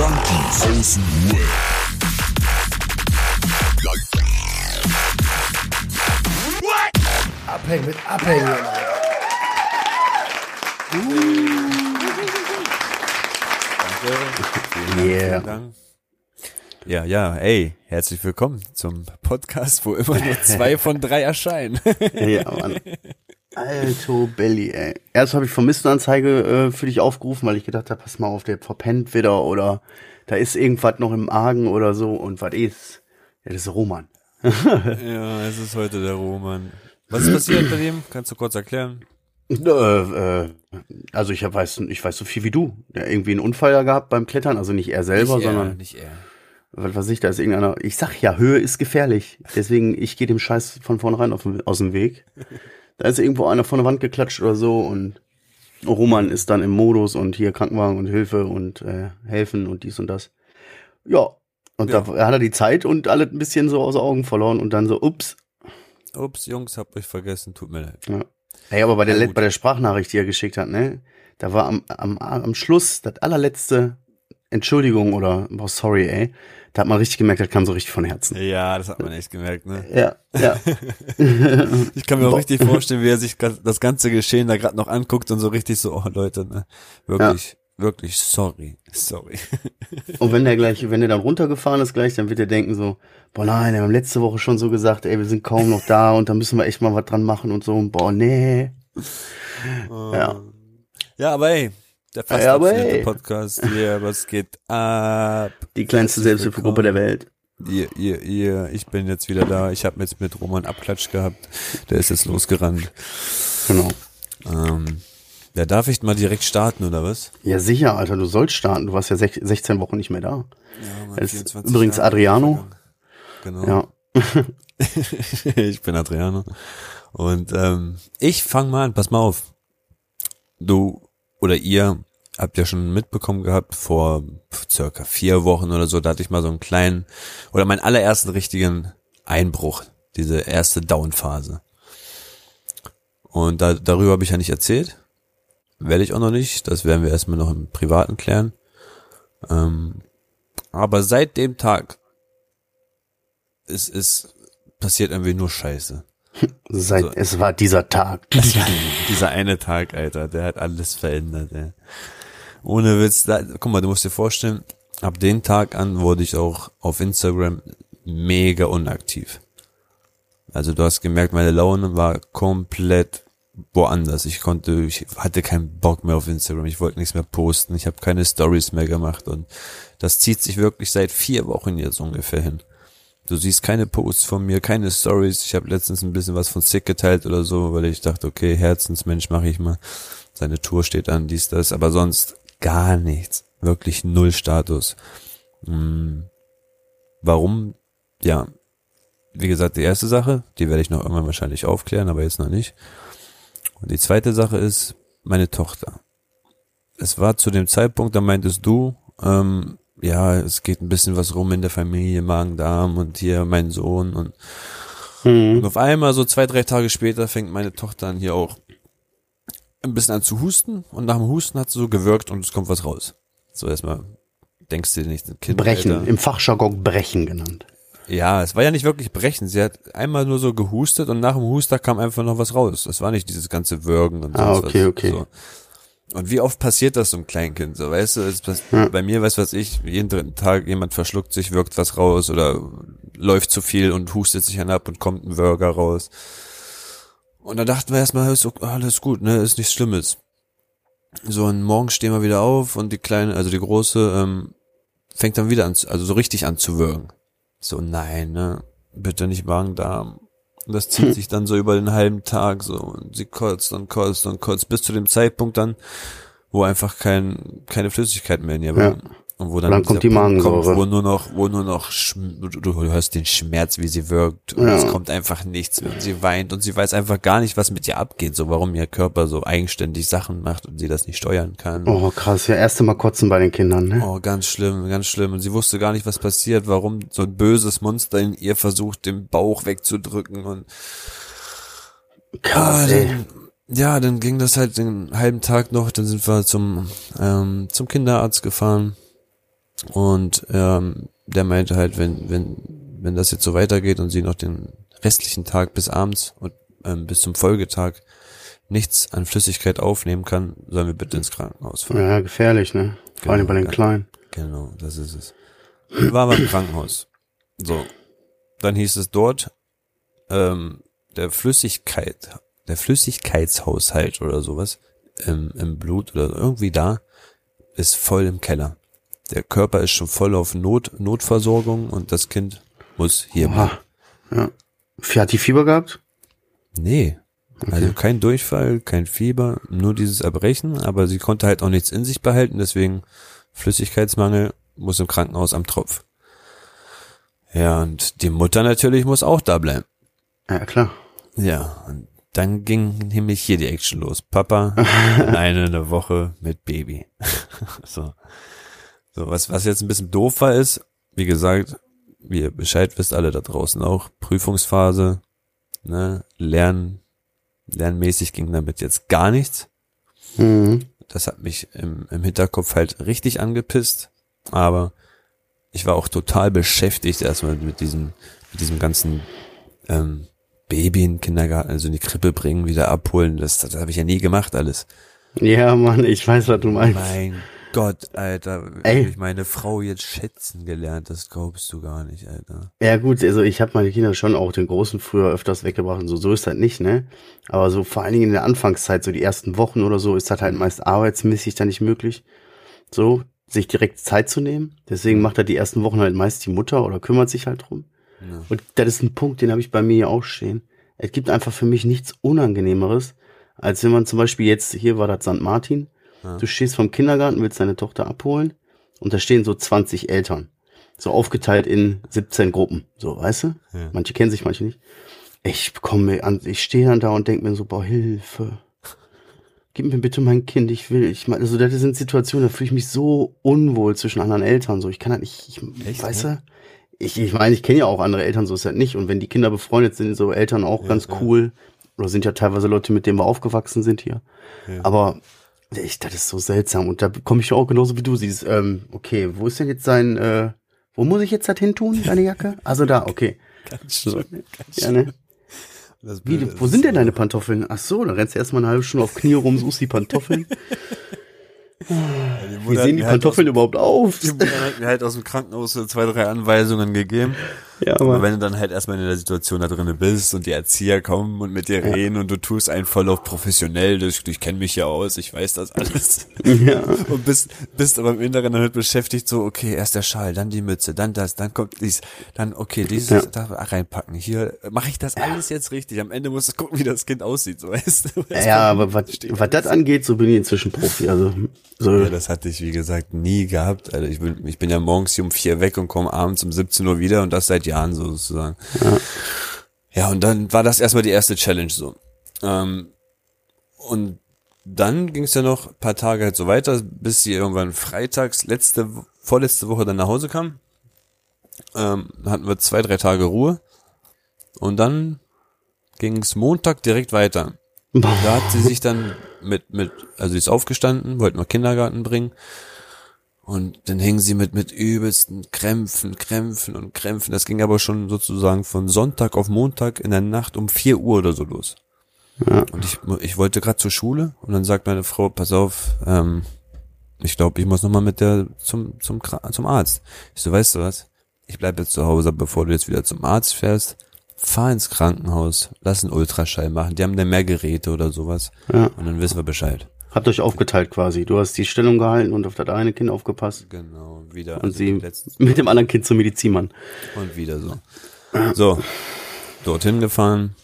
Junkies aus dem Web. Abhängen mit Abhängen. Yeah. Dank. Ja, ja, ey, herzlich willkommen zum Podcast, wo immer nur zwei von drei erscheinen. ja, Mann. Alto Belly, ey. Erst habe ich Vermisstenanzeige äh, für dich aufgerufen, weil ich gedacht habe, pass mal auf, der verpennt wieder oder da ist irgendwas noch im Argen oder so und was ist? Ja, das ist Roman. ja, es ist heute der Roman. Was ist passiert bei dem? Kannst du kurz erklären? Äh, äh, also ich weiß, ich weiß so viel wie du. Der irgendwie einen Unfall gehabt beim Klettern, also nicht er selber, nicht er, sondern nicht er. Was weiß ich, da ist irgendeiner. Ich sag ja, Höhe ist gefährlich. Deswegen, ich gehe dem Scheiß von vornherein auf, aus dem Weg. Da ist irgendwo einer von der Wand geklatscht oder so und Roman ist dann im Modus und hier Krankenwagen und Hilfe und äh, helfen und dies und das. Ja. Und ja. da hat er die Zeit und alle ein bisschen so aus Augen verloren und dann so, ups. Ups, Jungs, hab euch vergessen, tut mir leid. Ja. Hey, aber bei der, bei der Sprachnachricht, die er geschickt hat, ne, da war am, am, am Schluss das allerletzte Entschuldigung oder oh, sorry, ey. Da hat man richtig gemerkt, das kam so richtig von Herzen. Ja, das hat man echt gemerkt, ne? Ja, ja. ich kann mir auch richtig vorstellen, wie er sich das ganze Geschehen da gerade noch anguckt und so richtig so, oh Leute, ne? Wirklich, ja. wirklich, sorry, sorry. und wenn der gleich, wenn der dann runtergefahren ist gleich, dann wird er denken so, boah nein, wir haben letzte Woche schon so gesagt, ey, wir sind kaum noch da und da müssen wir echt mal was dran machen und so, und boah, nee. Oh. Ja. Ja, aber ey, der fast ja, Podcast hier, was geht ab? Die kleinste Selbsthilfegruppe der Welt. Ihr, ihr, ihr, ich bin jetzt wieder da. Ich habe jetzt mit Roman Abklatsch gehabt. Der ist jetzt losgerannt. Genau. Ähm, ja, darf ich mal direkt starten, oder was? Ja, sicher, Alter, du sollst starten. Du warst ja 16 Wochen nicht mehr da. Ja, Mann, ist übrigens Jahre Adriano. Genau. Ja. ich bin Adriano. Und ähm, ich fang mal an, pass mal auf. Du oder ihr habt ja schon mitbekommen gehabt, vor circa vier Wochen oder so, da hatte ich mal so einen kleinen, oder meinen allerersten richtigen Einbruch, diese erste Down-Phase. Und da, darüber habe ich ja nicht erzählt. Werde ich auch noch nicht. Das werden wir erstmal noch im Privaten klären. Ähm, aber seit dem Tag ist, ist passiert irgendwie nur Scheiße. Seit also, es war dieser Tag. dieser eine Tag, Alter, der hat alles verändert, ey. Ohne Witz, da, guck mal, du musst dir vorstellen, ab dem Tag an wurde ich auch auf Instagram mega unaktiv. Also du hast gemerkt, meine Laune war komplett woanders. Ich konnte, ich hatte keinen Bock mehr auf Instagram. Ich wollte nichts mehr posten. Ich habe keine Stories mehr gemacht und das zieht sich wirklich seit vier Wochen jetzt ungefähr hin. Du siehst keine Posts von mir, keine Stories. Ich habe letztens ein bisschen was von Sick geteilt oder so, weil ich dachte, okay, Herzensmensch mache ich mal. Seine Tour steht an, dies, das, aber sonst gar nichts. Wirklich null Status. Hm. Warum? Ja, wie gesagt, die erste Sache, die werde ich noch irgendwann wahrscheinlich aufklären, aber jetzt noch nicht. Und die zweite Sache ist meine Tochter. Es war zu dem Zeitpunkt, da meintest du, ähm, ja, es geht ein bisschen was rum in der Familie, Magen-Darm und hier mein Sohn und, mhm. und auf einmal so zwei, drei Tage später fängt meine Tochter an hier auch ein bisschen an zu husten und nach dem Husten hat sie so gewirkt und es kommt was raus. So erstmal denkst du dir nicht, Kind. Brechen, Alter. im Fachjargon Brechen genannt. Ja, es war ja nicht wirklich Brechen. Sie hat einmal nur so gehustet und nach dem Huster kam einfach noch was raus. Das war nicht dieses ganze Würgen und so. Ah, okay, was. okay. So. Und wie oft passiert das so einem Kleinkind? So, weißt du, ja. bei mir, weiß was ich, jeden dritten Tag jemand verschluckt sich, wirkt was raus oder läuft zu viel und hustet sich an ab und kommt ein Burger raus. Und da dachten wir erstmal, ist alles gut, ne, ist nichts Schlimmes. So, und morgen stehen wir wieder auf und die kleine, also die große, ähm, fängt dann wieder an, also so richtig an zu würgen. So, nein, ne, bitte nicht Magen-Darm. Und das zieht sich dann so über den halben Tag so. Und sie kotzt und kotzt und kotzt bis zu dem Zeitpunkt dann, wo einfach kein, keine Flüssigkeit mehr in ihr war. Ja. Und wo dann, dann kommt die Magensäure. Kommt, wo nur noch, wo nur noch, du, hörst den Schmerz, wie sie wirkt. Und ja. es kommt einfach nichts mehr. Und sie weint und sie weiß einfach gar nicht, was mit ihr abgeht. So, warum ihr Körper so eigenständig Sachen macht und sie das nicht steuern kann. Oh, krass. Ja, erste Mal kotzen bei den Kindern, ne? Oh, ganz schlimm, ganz schlimm. Und sie wusste gar nicht, was passiert, warum so ein böses Monster in ihr versucht, den Bauch wegzudrücken und, Krass, ah, dann, ja, dann ging das halt den halben Tag noch, dann sind wir zum, ähm, zum Kinderarzt gefahren Und ähm, der meinte halt, wenn, wenn, wenn das jetzt so weitergeht und sie noch den restlichen Tag bis abends und ähm, bis zum Folgetag nichts an Flüssigkeit aufnehmen kann, sollen wir bitte ins Krankenhaus fahren. Ja, gefährlich, ne? Vor allem bei den. Kleinen. Genau, das ist es. War beim Krankenhaus. So. Dann hieß es dort, ähm, der Flüssigkeit, der Flüssigkeitshaushalt oder sowas im, im Blut oder irgendwie da ist voll im Keller. Der Körper ist schon voll auf Not, Notversorgung und das Kind muss hier bleiben. Ja. Hat die Fieber gehabt? Nee. Also kein Durchfall, kein Fieber, nur dieses Erbrechen, aber sie konnte halt auch nichts in sich behalten, deswegen Flüssigkeitsmangel muss im Krankenhaus am Tropf. Ja, und die Mutter natürlich muss auch da bleiben. Ja, klar. Ja, und dann ging nämlich hier die Action los. Papa, alleine eine Woche mit Baby. so. So, was, was jetzt ein bisschen doof war, ist, wie gesagt, wie ihr Bescheid wisst, alle da draußen auch, Prüfungsphase, ne, Lernen, lernmäßig ging damit jetzt gar nichts. Mhm. Das hat mich im, im Hinterkopf halt richtig angepisst, aber ich war auch total beschäftigt erstmal mit diesem, mit diesem ganzen ähm, Baby in den Kindergarten, also in die Krippe bringen, wieder abholen. Das, das habe ich ja nie gemacht alles. Ja, Mann, ich weiß, was du meinst. Mein Gott, Alter, Ey. ich meine Frau jetzt schätzen gelernt, das glaubst du gar nicht, Alter. Ja gut, also ich habe meine Kinder schon auch den Großen früher öfters weggebracht und so, so ist das nicht, ne? Aber so vor allen Dingen in der Anfangszeit, so die ersten Wochen oder so, ist das halt meist arbeitsmäßig dann nicht möglich, so sich direkt Zeit zu nehmen. Deswegen macht er die ersten Wochen halt meist die Mutter oder kümmert sich halt drum. Ja. Und das ist ein Punkt, den habe ich bei mir auch stehen. Es gibt einfach für mich nichts Unangenehmeres, als wenn man zum Beispiel jetzt, hier war das St. Martin, Ja. du stehst vom Kindergarten, willst deine Tochter abholen und da stehen so 20 Eltern. So aufgeteilt in 17 Gruppen. So, weißt du? Ja. Manche kennen sich, manche nicht. Ich komme mir an, ich stehe dann da und denke mir so, boah, Hilfe. Gib mir bitte mein Kind, ich will. Ich meine, also das sind Situationen, da fühle ich mich so unwohl zwischen anderen Eltern. So, ich kann halt nicht, ich, Echt, weißt ne? du? Ich, ich meine, ich kenne ja auch andere Eltern, so ist halt nicht. Und wenn die Kinder befreundet sind, so Eltern auch ganz cool. Oder sind ja teilweise Leute, mit denen wir aufgewachsen sind hier. Ja. Aber ich, das ist so seltsam. Und da komme ich auch genauso wie du siehst. Ähm, okay, wo ist denn jetzt sein, äh, wo muss ich jetzt das hin tun, deine Jacke? Also da, okay. Ganz schön, ganz Ja, ne? Wie, wo sind denn deine Pantoffeln? Ach so, dann rennst du erstmal eine halbe Stunde auf Knie rum, suchst die Pantoffeln. Die Wie sehen die halt Pantoffeln überhaupt auf? aus- Die Mutter hat mir halt aus dem Krankenhaus zwei, drei Anweisungen gegeben. Ja, Aber aber wenn du dann halt erstmal in der Situation da drinnen bist und die Erzieher kommen und mit dir reden und du tust einen voll auf professionell, du, ich kenne mich ja aus, ich weiß das alles. ja. Und bist, bist aber im Inneren damit beschäftigt, so, okay, erst der Schal, dann die Mütze, dann das, dann kommt dies, dann, okay, dieses Ja. da reinpacken. Hier, mache ich das alles jetzt richtig? Am Ende musst du gucken, wie das Kind aussieht, so weißt du. Ja, aber was, was das angeht, so bin ich inzwischen Profi. Also so, Ja, das hatte ich, wie gesagt, nie gehabt. Also ich bin, ich bin ja morgens hier um vier weg und komme abends um 17 Uhr wieder und das seit Jahren so sozusagen. Ja, und dann war das erstmal die erste Challenge so. Ähm, und dann ging es ja noch ein paar Tage halt so weiter, bis sie irgendwann freitags, letzte, vorletzte Woche dann nach Hause kam. Ähm, hatten wir zwei, drei Tage Ruhe. Und dann ging es Montag direkt weiter. Da hat sie sich dann mit, mit, also sie ist aufgestanden, wollten wir Kindergarten bringen. Und dann hingen sie mit, mit übelsten Krämpfen, Krämpfen und Krämpfen. Das ging aber schon sozusagen von Sonntag auf Montag in der Nacht um vier Uhr oder so los. Ja. Und ich, ich wollte gerade zur Schule und dann sagt meine Frau, pass auf, ähm, ich glaube, ich muss nochmal mit der zum, zum, zum Arzt. Ich so, weißt du was? Ich bleib jetzt zu Hause, bevor du jetzt wieder zum Arzt fährst. Fahr ins Krankenhaus, lass einen Ultraschall machen. Die haben da mehr Geräte oder sowas. Ja. Und dann wissen wir Bescheid. Habt euch aufgeteilt quasi. Du hast die Stellung gehalten und auf das eine Kind aufgepasst. Genau, wieder. Und also sie mit dem anderen Kind zum Medizinmann. Und wieder so. So, dorthin gefahren,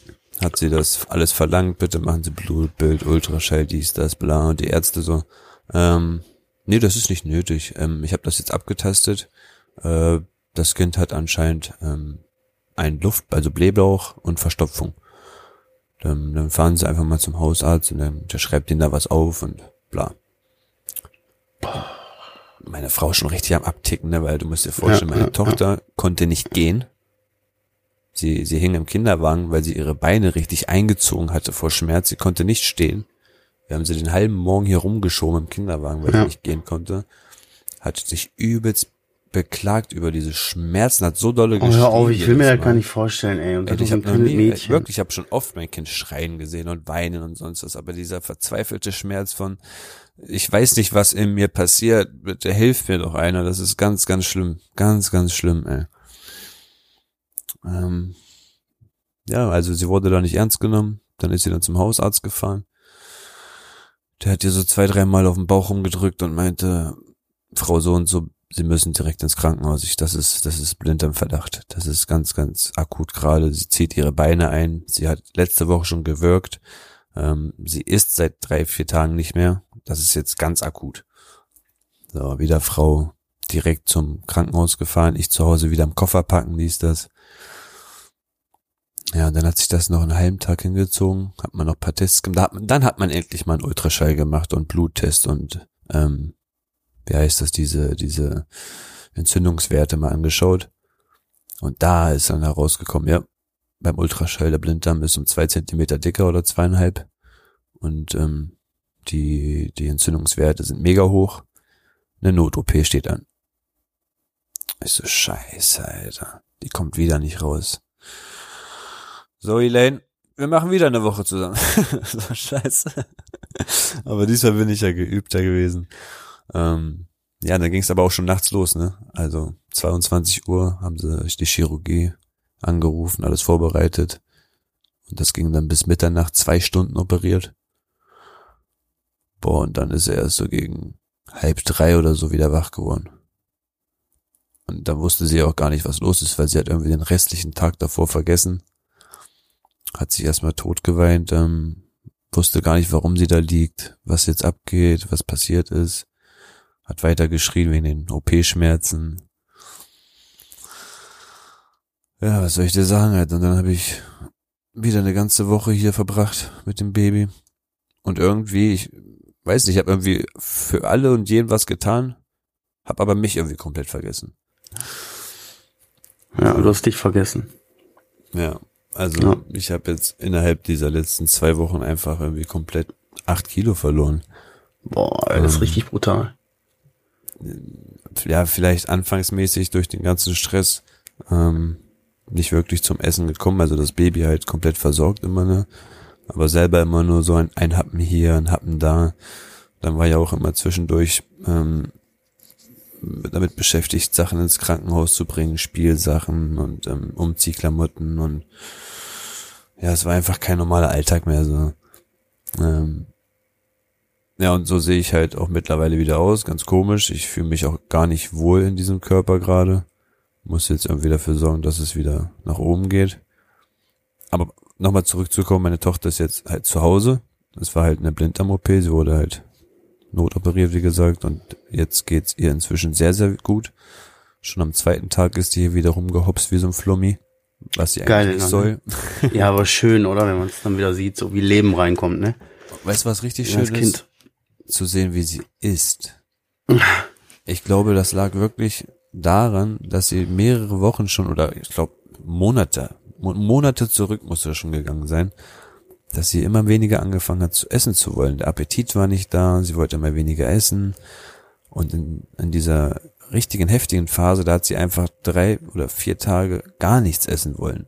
hat sie das alles verlangt, bitte machen Sie Blutbild, Ultraschall, dies, das, bla, und die Ärzte so, ähm, nee, das ist nicht nötig. Ähm, ich habe das jetzt abgetastet. Äh, das Kind hat anscheinend ähm, ein Luft, also Blähbauch und Verstopfung. Dann, dann fahren sie einfach mal zum Hausarzt und dann, der schreibt ihnen da was auf und bla. Meine Frau ist schon richtig am Abticken, ne, weil du musst dir vorstellen, Ja, meine ja, Tochter konnte nicht gehen. Sie, sie hing im Kinderwagen, weil sie ihre Beine richtig eingezogen hatte vor Schmerz. Sie konnte nicht stehen. Wir haben sie den halben Morgen hier rumgeschoben im Kinderwagen, weil Ja. sie nicht gehen konnte. Hat sich übelst beklagt über diese Schmerzen, hat so dolle Oh, hör auf, ich will mir das gar nicht vorstellen, ey. Und Ey, ich habe wirklich, ich habe schon oft mein Kind schreien gesehen und weinen und sonst was, aber dieser verzweifelte Schmerz von, ich weiß nicht, was in mir passiert, bitte hilf mir doch einer, das ist ganz, ganz schlimm, ganz, ganz schlimm, ey. Ähm, ja, also sie wurde da nicht ernst genommen, dann ist sie dann zum Hausarzt gefahren. Der hat ihr so zwei, dreimal auf den Bauch rumgedrückt und meinte, Frau so und so, Sie müssen direkt ins Krankenhaus. Ich, das ist, das ist blind im Verdacht. Das ist ganz, ganz akut gerade. Sie zieht ihre Beine ein. Sie hat letzte Woche schon gewirkt. Ähm, sie isst seit drei, vier Tagen nicht mehr. Das ist jetzt ganz akut. So, wieder Frau direkt zum Krankenhaus gefahren. Ich zu Hause wieder im Koffer packen, ließ das. Ja, und dann hat sich das noch einen halben Tag hingezogen, hat man noch paar Tests gemacht. Dann hat man endlich mal einen Ultraschall gemacht und Bluttest und ähm, wie heißt das, diese, diese Entzündungswerte mal angeschaut. Und da ist dann herausgekommen, ja, beim Ultraschall der Blinddarm ist um zwei Zentimeter dicker oder zweieinhalb. Und ähm, die, die Entzündungswerte sind mega hoch. Eine Not-OP steht an. Ich so, scheiße, Alter. Die kommt wieder nicht raus. So, Elaine, wir machen wieder eine Woche zusammen. so, scheiße. Aber diesmal bin ich ja geübter gewesen. Ähm, ja, dann ging es aber auch schon nachts los, ne? Also 22 Uhr haben sie die Chirurgie angerufen, alles vorbereitet. Und das ging dann bis Mitternacht, zwei Stunden operiert. Boah, und dann ist er erst so gegen halb drei oder so wieder wach geworden. Und dann wusste sie auch gar nicht, was los ist, weil sie hat irgendwie den restlichen Tag davor vergessen. Hat sich erstmal tot geweint, ähm, wusste gar nicht, warum sie da liegt, was jetzt abgeht, was passiert ist. Hat weiter geschrien wegen den OP-Schmerzen. Ja, was soll ich dir sagen halt? Und dann habe ich wieder eine ganze Woche hier verbracht mit dem Baby. Und irgendwie, ich weiß nicht, ich habe irgendwie für alle und jeden was getan, habe aber mich irgendwie komplett vergessen. Ja, du hast dich vergessen. Ja, also Ja. ich habe jetzt innerhalb dieser letzten zwei Wochen einfach irgendwie komplett acht Kilo verloren. Boah, das ist Ähm. richtig brutal. Ja, vielleicht anfangsmäßig durch den ganzen Stress ähm, nicht wirklich zum Essen gekommen, also das Baby halt komplett versorgt immer, ne? Aber selber immer nur so ein, ein Happen hier, ein Happen da. Dann war ja auch immer zwischendurch ähm, damit beschäftigt, Sachen ins Krankenhaus zu bringen, Spielsachen und ähm, Umziehklamotten und ja, es war einfach kein normaler Alltag mehr so. Ähm, ja, und so sehe ich halt auch mittlerweile wieder aus. Ganz komisch. Ich fühle mich auch gar nicht wohl in diesem Körper gerade. Muss jetzt irgendwie dafür sorgen, dass es wieder nach oben geht. Aber nochmal zurückzukommen, meine Tochter ist jetzt halt zu Hause. Es war halt eine Blinddarm-OP. Sie wurde halt notoperiert, wie gesagt. Und jetzt geht's ihr inzwischen sehr, sehr gut. Schon am zweiten Tag ist die hier wieder rumgehopst wie so ein Flummi. Was sie Geil, eigentlich nicht ne? soll. Ja, aber schön, oder? Wenn man es dann wieder sieht, so wie Leben reinkommt, ne? Weißt du, was richtig Ja, schön als ist? Kind. Zu sehen, wie sie ist. Ich glaube, das lag wirklich daran, dass sie mehrere Wochen schon oder ich glaube Monate, Mo- Monate zurück muss er schon gegangen sein, dass sie immer weniger angefangen hat zu essen zu wollen. Der Appetit war nicht da, sie wollte immer weniger essen und in, in dieser richtigen heftigen Phase, da hat sie einfach drei oder vier Tage gar nichts essen wollen.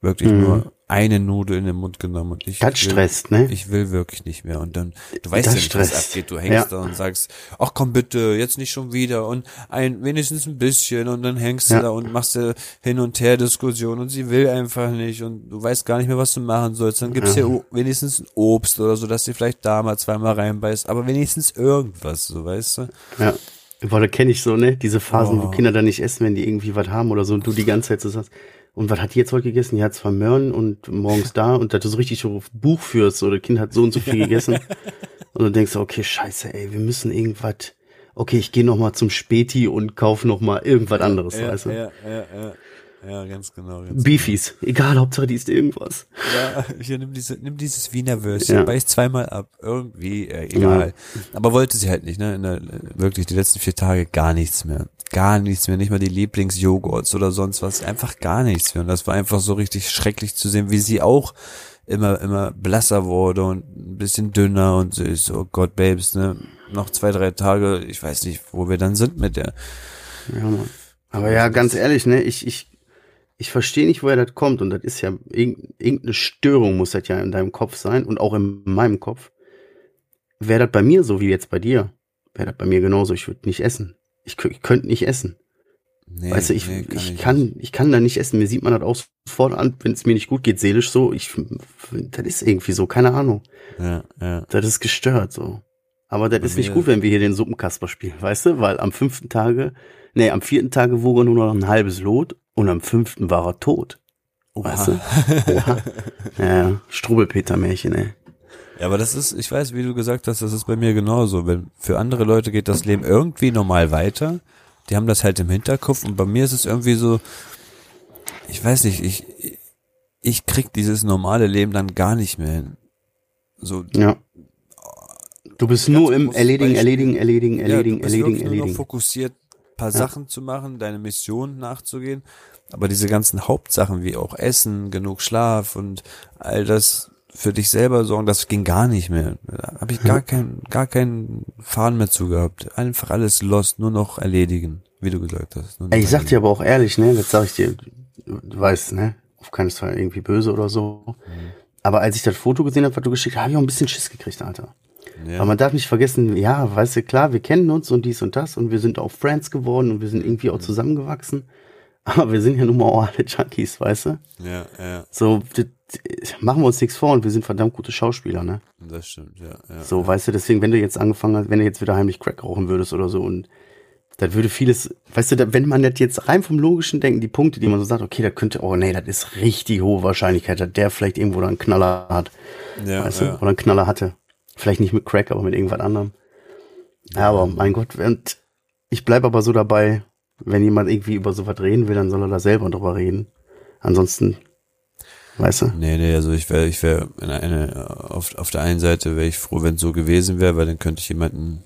Wirklich Mhm. nur eine Nudel in den Mund genommen und ich Das will- stresst, ne? ich will wirklich nicht mehr. Und dann, du weißt Das ja nicht, was stresst. abgeht. Du hängst Ja. da und sagst, ach komm bitte, jetzt nicht schon wieder und ein, wenigstens ein bisschen und dann hängst du Ja. da und machst du hin und her Diskussion und sie will einfach nicht und du weißt gar nicht mehr, was du machen sollst. Dann gibt's Ja. o- wenigstens ein Obst oder so, dass sie vielleicht da mal zweimal reinbeißt, aber wenigstens irgendwas, so weißt du. Ja. Boah, da kenne ich so, ne? Diese Phasen, Oh. wo Kinder dann nicht essen, wenn die irgendwie was haben oder so und du die ganze Zeit so sagst, und was hat die jetzt heute gegessen? Die hat zwar Möhren und morgens da und dass du so richtig so Buch führst, so, das Kind hat so und so viel gegessen. und du denkst, okay, scheiße, ey, wir müssen irgendwas, okay, ich gehe noch mal zum Späti und kauf noch mal irgendwas anderes, weißt du? ja, ja, ja. Ja, ganz genau. Ganz Beefies, egal, Hauptsache die ist irgendwas. Ja, hier nimm diese, nimm dieses Wiener Würstchen, Ja. beiß zweimal ab, irgendwie, äh, egal. Aber wollte sie halt nicht, ne? In der, wirklich die letzten vier Tage gar nichts mehr. Gar nichts mehr, nicht mal die Lieblingsjoghurts oder sonst was, einfach gar nichts mehr. Und das war einfach so richtig schrecklich zu sehen, wie sie auch immer, immer blasser wurde und ein bisschen dünner und so, ich so, oh Gott, Babes, ne? Noch zwei, drei Tage, ich weiß nicht, wo wir dann sind mit der. Ja, Mann. Aber ja, ganz ehrlich, ne, ich, ich, ich verstehe nicht, woher das kommt. Und das ist ja irgendeine Störung muss das ja in deinem Kopf sein und auch in meinem Kopf. Wäre das bei mir so wie jetzt bei dir, wäre das bei mir genauso. Ich würde nicht essen. Ich, ich könnte nicht essen. Nee, weißt du, ich, nee, kann ich, kann, ich kann da nicht essen. Mir sieht man das auch sofort an, wenn es mir nicht gut geht, seelisch so. Ich, das ist irgendwie so, keine Ahnung. Ja, ja. Das ist gestört so. Aber das Bei ist nicht gut, wenn wir hier den Suppenkasper spielen, weißt du? Weil am fünften Tage, nee, am vierten Tage wog er nur noch ein halbes Lot und am fünften war er tot. Oha. Weißt du? Oha. Ja, Strubelpeter-Märchen, ey. Ja, aber das ist, ich weiß, wie du gesagt hast, das ist bei mir genauso. Wenn für andere Leute geht das Leben irgendwie normal weiter, die haben das halt im Hinterkopf und bei mir ist es irgendwie so, ich weiß nicht, ich, ich krieg dieses normale Leben dann gar nicht mehr hin. So. Ja. Du bist nur im Erledigen, Erledigen, Erledigen, Erledigen, ja, Erledigen, Erledigen. Nur noch fokussiert, paar ja. Sachen zu machen, deine Mission nachzugehen. Aber diese ganzen Hauptsachen wie auch Essen, genug Schlaf und all das für dich selber sorgen, das ging gar nicht mehr. Da habe ich gar keinen, gar keinen Faden mehr zu gehabt. Einfach alles lost, nur noch erledigen, wie du gesagt hast. Ey, ich sag dir aber auch ehrlich, ne, jetzt sag ich dir, du weißt, ne, auf keinen Fall irgendwie böse oder so. Mhm. Aber als ich das Foto gesehen habe, was du geschickt hast, habe ich auch ein bisschen Schiss gekriegt, Alter. Ja. Aber man darf nicht vergessen, ja, weißt du, klar, wir kennen uns und dies und das und wir sind auch Friends geworden und wir sind irgendwie auch mhm. zusammengewachsen. Aber wir sind ja nun mal auch alle Junkies, weißt du? Ja, ja. So, machen wir uns nichts vor und wir sind verdammt gute Schauspieler, ne? Das stimmt, ja. ja so, ja. weißt du, deswegen, wenn du jetzt angefangen hast, wenn du jetzt wieder heimlich Crack rauchen würdest oder so und dann würde vieles, weißt du, wenn man das jetzt rein vom logischen Denken, die Punkte, die man so sagt, okay, da könnte, oh nee, das ist richtig hohe Wahrscheinlichkeit, dass der vielleicht irgendwo da einen Knaller hat. Ja, weißt ja. du, oder einen Knaller hatte. Vielleicht nicht mit Crack, aber mit irgendwas anderem. Ja, aber mein Gott, ich bleib aber so dabei, wenn jemand irgendwie über sowas reden will, dann soll er da selber drüber reden. Ansonsten, weißt du? Nee, nee, also ich wäre, ich wäre auf, auf der einen Seite wäre ich froh, wenn es so gewesen wäre, weil dann könnte ich jemanden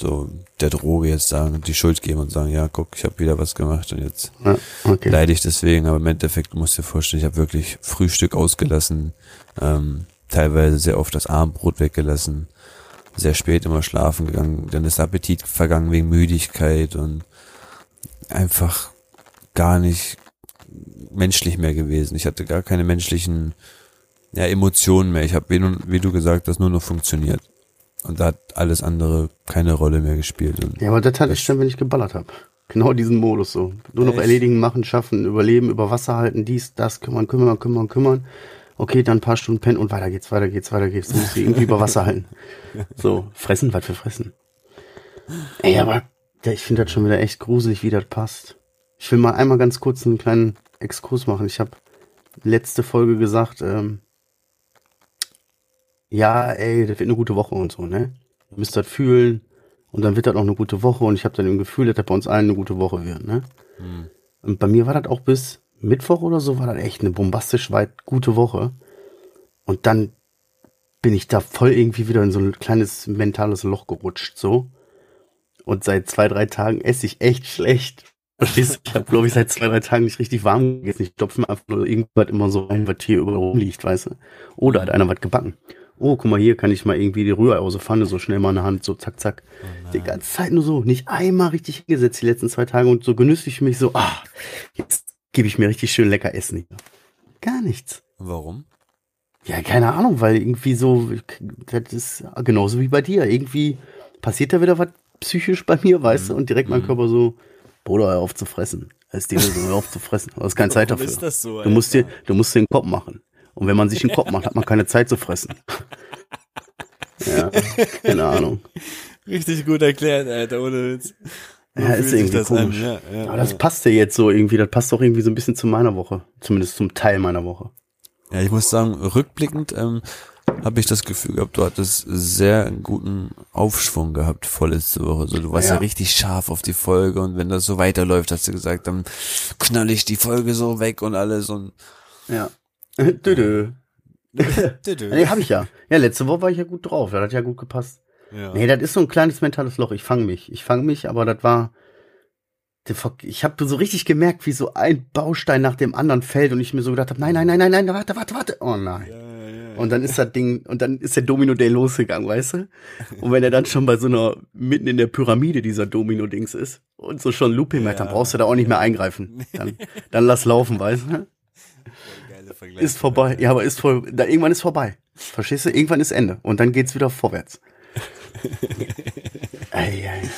so der Droge jetzt sagen und die Schuld geben und sagen, ja, guck, ich habe wieder was gemacht und jetzt ja, okay. leide ich deswegen. Aber im Endeffekt musst du dir vorstellen, ich habe wirklich Frühstück ausgelassen, ähm, teilweise sehr oft das Abendbrot weggelassen, sehr spät immer schlafen gegangen, dann ist Appetit vergangen wegen Müdigkeit und einfach gar nicht menschlich mehr gewesen. Ich hatte gar keine menschlichen ja, Emotionen mehr. Ich habe, wie, wie du gesagt hast, nur noch funktioniert. Und da hat alles andere keine Rolle mehr gespielt. Und ja, aber das hatte ich dann, wenn ich geballert habe. Genau diesen Modus so. Nur noch erledigen, machen, schaffen, überleben, über Wasser halten, dies, das, kümmern, kümmern, kümmern, kümmern. Okay, dann ein paar Stunden pennen und weiter geht's, weiter geht's, weiter geht's. Du musst irgendwie über Wasser halten. So, fressen, was für fressen. Ey, aber ich finde das schon wieder echt gruselig, wie das passt. Ich will mal einmal ganz kurz einen kleinen Exkurs machen. Ich habe letzte Folge gesagt, ähm, ja, ey, das wird eine gute Woche und so, ne? Ihr müsst das fühlen und dann wird das auch eine gute Woche und ich habe dann im Gefühl, dass das bei uns allen eine gute Woche wird, ne? Mhm. Und bei mir war das auch bis Mittwoch oder so, war das echt eine bombastisch weit gute Woche. Und dann bin ich da voll irgendwie wieder in so ein kleines mentales Loch gerutscht, so. Und seit zwei, drei Tagen esse ich echt schlecht. Ich habe, glaube ich, seit zwei, drei Tagen nicht richtig warm gegessen. Ich stopfe mir einfach nur irgendwas immer so rein, was hier überall rumliegt, weißt du. Oder hat einer was gebacken oh, guck mal, hier kann ich mal irgendwie die Rührei aus der Pfanne so schnell mal in der Hand, so zack, zack. Oh die ganze Zeit nur so, nicht einmal richtig hingesetzt die letzten zwei Tage und so genüsslich mich so, ah, jetzt gebe ich mir richtig schön lecker Essen. Gar nichts. Warum? Ja, keine Ahnung, weil irgendwie so, das ist genauso wie bei dir. Irgendwie passiert da wieder was psychisch bei mir, weißt mhm. du, und direkt mein mhm. Körper so, Bruder, auf zu fressen. Es dir so, auf zu fressen. Du hast keine Zeit dafür. Ist das so, du musst dir, du musst dir den Kopf machen. Und wenn man sich einen Kopf macht, hat man keine Zeit zu fressen. ja, keine Ahnung. Richtig gut erklärt, Alter, ohne Witz. Ja, ist irgendwie komisch. Ja, ja, Aber das passt ja jetzt so irgendwie, das passt doch irgendwie so ein bisschen zu meiner Woche. Zumindest zum Teil meiner Woche. Ja, ich muss sagen, rückblickend ähm, habe ich das Gefühl gehabt, du hattest sehr guten Aufschwung gehabt vorletzte Woche. So, du warst ja. ja. richtig scharf auf die Folge und wenn das so weiterläuft, hast du gesagt, dann knall ich die Folge so weg und alles und ja. Dödö. Dödö. nee, hab ich ja. Ja, letzte Woche war ich ja gut drauf. Das hat ja gut gepasst. Ja. Nee, das ist so ein kleines mentales Loch. Ich fange mich. Ich fange mich, aber das war. Ich habe so richtig gemerkt, wie so ein Baustein nach dem anderen fällt und ich mir so gedacht habe, nein, nein, nein, nein, nein, warte, warte, warte. Oh nein. Ja, ja, Und dann ist das Ding, und dann ist der Domino Day losgegangen, weißt du? Und wenn er dann schon bei so einer, mitten in der Pyramide dieser Domino-Dings ist und so schon Looping macht, dann brauchst du da auch nicht mehr eingreifen. Dann, dann lass laufen, weißt du? Ist vorbei. Ja, aber ist voll, da irgendwann ist vorbei. Verstehst du? Irgendwann ist Ende. Und dann geht's wieder vorwärts. Ey, ey.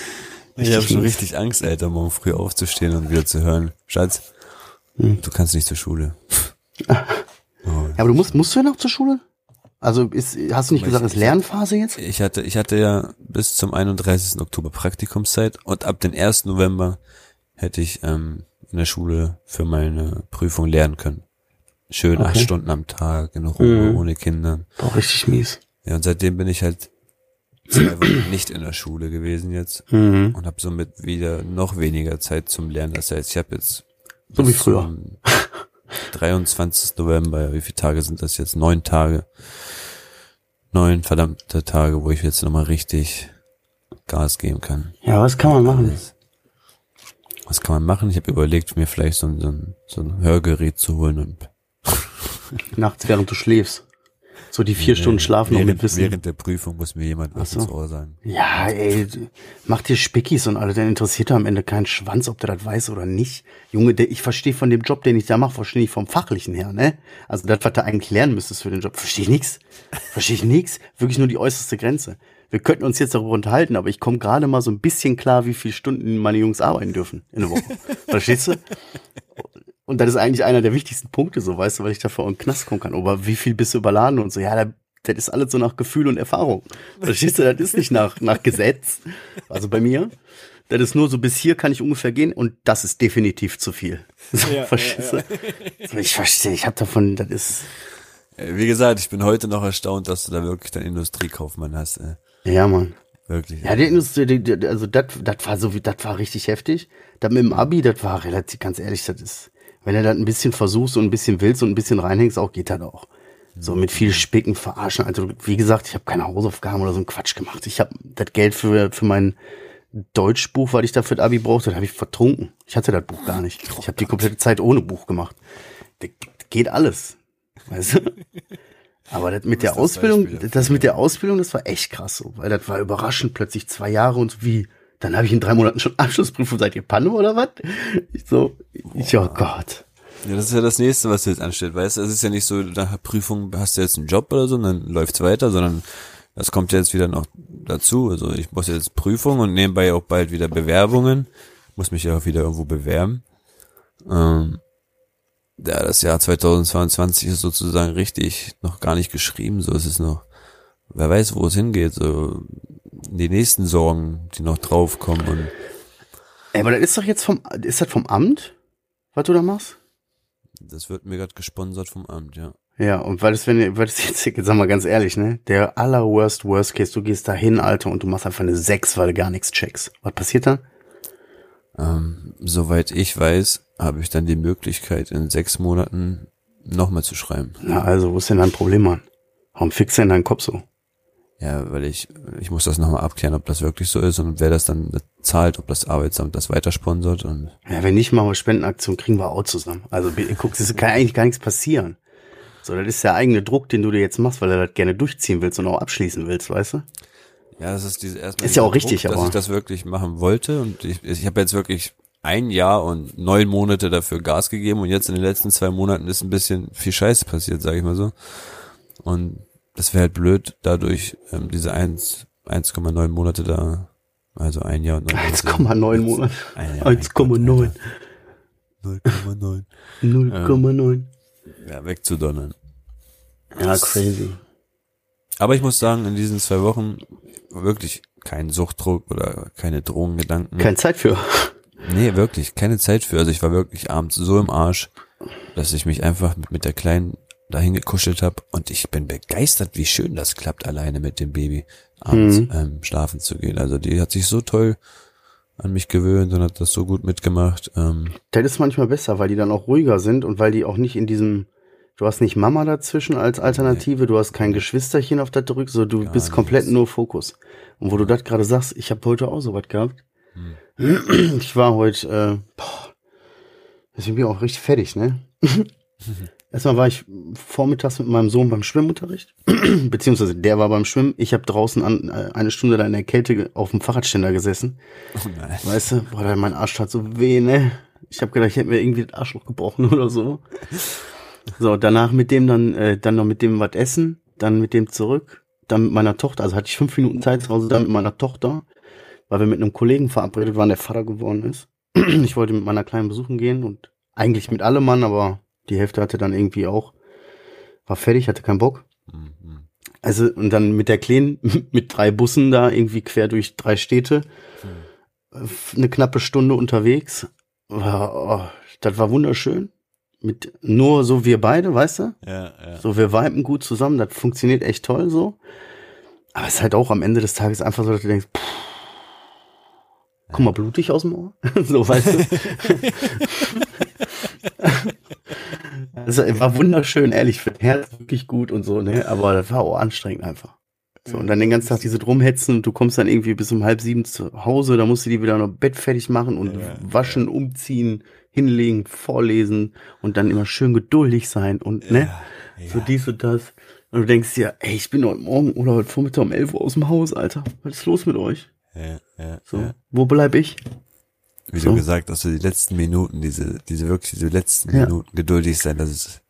Ich habe schon richtig Angst, Alter, morgen früh aufzustehen und wieder zu hören. Schatz, Hm. du kannst nicht zur Schule. Ja, aber du musst, musst du ja noch zur Schule? Also ist, hast du nicht gesagt, ist Lernphase jetzt? Ich hatte, ich hatte ja bis zum 31. Oktober Praktikumszeit und ab den 1. November hätte ich ähm, in der Schule für meine Prüfung lernen können. Schön acht Okay. Stunden am Tag, in Ruhe, Mhm. ohne Kinder. Boah, richtig mies. Ja, und seitdem bin ich halt zwei Wochen nicht in der Schule gewesen jetzt Mhm. und habe somit wieder noch weniger Zeit zum Lernen. Das heißt, ich habe jetzt So wie früher. zum 23. November, wie viele Tage sind das jetzt? Neun Tage. Neun verdammte Tage, wo ich jetzt nochmal richtig Gas geben kann. Ja, was kann man machen? Was kann man machen? Ich habe überlegt, mir vielleicht so ein, so, ein, so ein Hörgerät zu holen und Nachts, während du schläfst. So die vier Stunden schlafen noch mit Wissen. während der Prüfung muss mir jemand was so. ins Ohr sagen. Ja, ey, mach dir Spickis und alle, dann interessiert er am Ende keinen Schwanz, ob der das weiß oder nicht. Junge, der, ich verstehe von dem Job, den ich da mache, verstehe ich vom Fachlichen her, ne? Also das, was du eigentlich lernen müsstest für den Job, verstehe ich nix. Verstehe ich nix. Wirklich nur die äußerste Grenze. Wir könnten uns jetzt darüber unterhalten, aber ich komme gerade mal so ein bisschen klar, wie viele Stunden meine Jungs arbeiten dürfen in der Woche. Verstehst du? Und das ist eigentlich einer der wichtigsten Punkte, so weißt du, weil ich dafür in den Knast kommen kann. Aber wie viel bist du überladen und so? Ja, da, das ist alles so nach Gefühl und Erfahrung. Verstehst du? Das ist nicht nach, nach Gesetz. Also bei mir. Das ist nur so, bis hier kann ich ungefähr gehen und das ist definitiv zu viel. So, verstehst du? So, Ich verstehe, ich habe davon, das ist, Äh, Wie gesagt, ich bin heute noch erstaunt, dass du da wirklich deinen Industriekaufmann hast. Äh. ja, Mann. Wirklich. Ja, die Industrie, die, die, also das, das war so wie, das war richtig heftig. Das mit dem Abi, das war relativ, ganz ehrlich, das ist, wenn du das ein bisschen versuchst und ein bisschen willst und ein bisschen reinhängst, auch geht das auch. So mit viel Spicken, Verarschen. Also wie gesagt, ich habe keine Hausaufgaben oder so einen Quatsch gemacht. Ich habe das Geld für für mein Deutschbuch, weil ich dafür das Abi brauchte, das habe ich vertrunken. Ich hatte das Buch gar nicht. Ich habe die komplette Zeit ohne Buch gemacht. Das geht alles. Weißt du? Aber das mit der das Ausbildung, das mit der Ausbildung, das war echt krass so, weil das war überraschend plötzlich zwei Jahre und so wie, dann habe ich in drei Monaten schon Abschlussprüfung, seid ihr Panne oder was? Ich so, ich, oh Gott. Ja, das ist ja das nächste, was du jetzt anstellt, weißt du? Es ist ja nicht so, nach Prüfung hast du jetzt einen Job oder so, und dann läuft's weiter, sondern das kommt jetzt wieder noch dazu. Also ich muss jetzt Prüfung und nebenbei auch bald wieder Bewerbungen. Muss mich ja auch wieder irgendwo bewerben. Ähm, ja, das Jahr 2022 ist sozusagen richtig noch gar nicht geschrieben, so ist es noch. Wer weiß, wo es hingeht, so die nächsten Sorgen, die noch draufkommen und Ey, aber das ist doch jetzt vom, ist das vom Amt, was du da machst? das wird mir gerade gesponsert vom Amt, ja. Ja, und weil das, wenn, weil das jetzt, jetzt sag mal ganz ehrlich, ne, der aller worst, case, du gehst da hin, Alter, und du machst einfach eine 6, weil du gar nichts checkst. Was passiert dann? Ähm, soweit ich weiß, habe ich dann die Möglichkeit, in sechs Monaten nochmal zu schreiben. Na, also, wo ist denn dein Problem, Mann? Warum fixst du denn deinen Kopf so? Ja, weil ich, ich muss das nochmal abklären, ob das wirklich so ist und wer das dann zahlt, ob das Arbeitsamt das weiter sponsert und Ja, wenn nicht, machen wir Spendenaktion, kriegen wir auch zusammen. Also guck, es kann eigentlich gar nichts passieren. So, das ist der eigene Druck, den du dir jetzt machst, weil du das gerne durchziehen willst und auch abschließen willst, weißt du? ja, das ist diese erstmal Ist ja auch richtig, Druck, dass aber- ich das wirklich machen wollte und ich, ich habe jetzt wirklich ein Jahr und neun Monate dafür Gas gegeben und jetzt in den letzten zwei Monaten ist ein bisschen viel Scheiße passiert, sage ich mal so. Und das wäre halt blöd, dadurch ähm, diese 1 1,9 Monate da, also ein Jahr und neun Monate. 1,9 Monate. Ein Jahr, mein 1,9. 0,9. 0,9. Ja, wegzudonnern. Ja, crazy. Aber ich muss sagen, in diesen zwei Wochen wirklich kein Suchtdruck oder keine Drogengedanken. Keine Zeit für. nee, wirklich, keine Zeit für. Also ich war wirklich abends so im Arsch, dass ich mich einfach mit, mit der Kleinen dahin gekuschelt habe und ich bin begeistert, wie schön das klappt, alleine mit dem Baby abends ähm, schlafen zu gehen. Also die hat sich so toll an mich gewöhnt und hat das so gut mitgemacht. Ähm, Das ist manchmal besser, weil die dann auch ruhiger sind und weil die auch nicht in diesem, du hast nicht Mama dazwischen als Alternative, du hast kein Geschwisterchen auf der Drück, so du bist komplett nur Fokus. Und wo du das gerade sagst, ich habe heute auch sowas gehabt. Ich war heute, äh, boah, deswegen bin ich auch richtig fertig, ne? erstmal war ich vormittags mit meinem Sohn beim Schwimmunterricht, beziehungsweise der war beim Schwimmen. Ich habe draußen an, äh, eine Stunde da in der Kälte auf dem Fahrradständer gesessen. Oh. Weißt du, boah, da mein Arsch tat so weh, ne? Ich habe gedacht, ich hätte mir irgendwie das Arschloch gebrochen oder so. So, danach mit dem dann, äh, dann noch mit dem was essen, dann mit dem zurück, dann mit meiner Tochter, also hatte ich fünf Minuten Zeit zu Hause, dann mit meiner Tochter, weil wir mit einem Kollegen verabredet waren, der Vater geworden ist. Ich wollte mit meiner Kleinen besuchen gehen und eigentlich mit allem Mann, aber die Hälfte hatte dann irgendwie auch, war fertig, hatte keinen Bock. Mhm. Also, und dann mit der Kleinen, mit drei Bussen da irgendwie quer durch drei Städte, eine knappe Stunde unterwegs. War, oh, das war wunderschön. Mit nur so wir beide, weißt du? Ja, ja. So, wir viben gut zusammen, das funktioniert echt toll so. Aber es ist halt auch am Ende des Tages einfach so, dass du denkst, pff, guck mal, blutig aus dem Ohr. so, weißt du? also, es war wunderschön, ehrlich, für das Herz wirklich gut und so, ne? Aber das war auch anstrengend einfach. So, und dann den ganzen Tag diese drumhetzen und du kommst dann irgendwie bis um halb sieben zu Hause, da musst du die wieder noch Bett fertig machen und Ja, waschen, umziehen, hinlegen, vorlesen und dann immer schön geduldig sein und, ne? Ja, So ja. dies und das. Und du denkst dir, ey, ich bin heute Morgen oder heute Vormittag um 11 Uhr aus dem Haus, Alter. Was ist los mit euch? Ja, ja, So, ja. wo bleib ich? Wie So. du gesagt hast, so die letzten Minuten, diese, diese wirklich, diese letzten Ja. Minuten geduldig sein, das ist.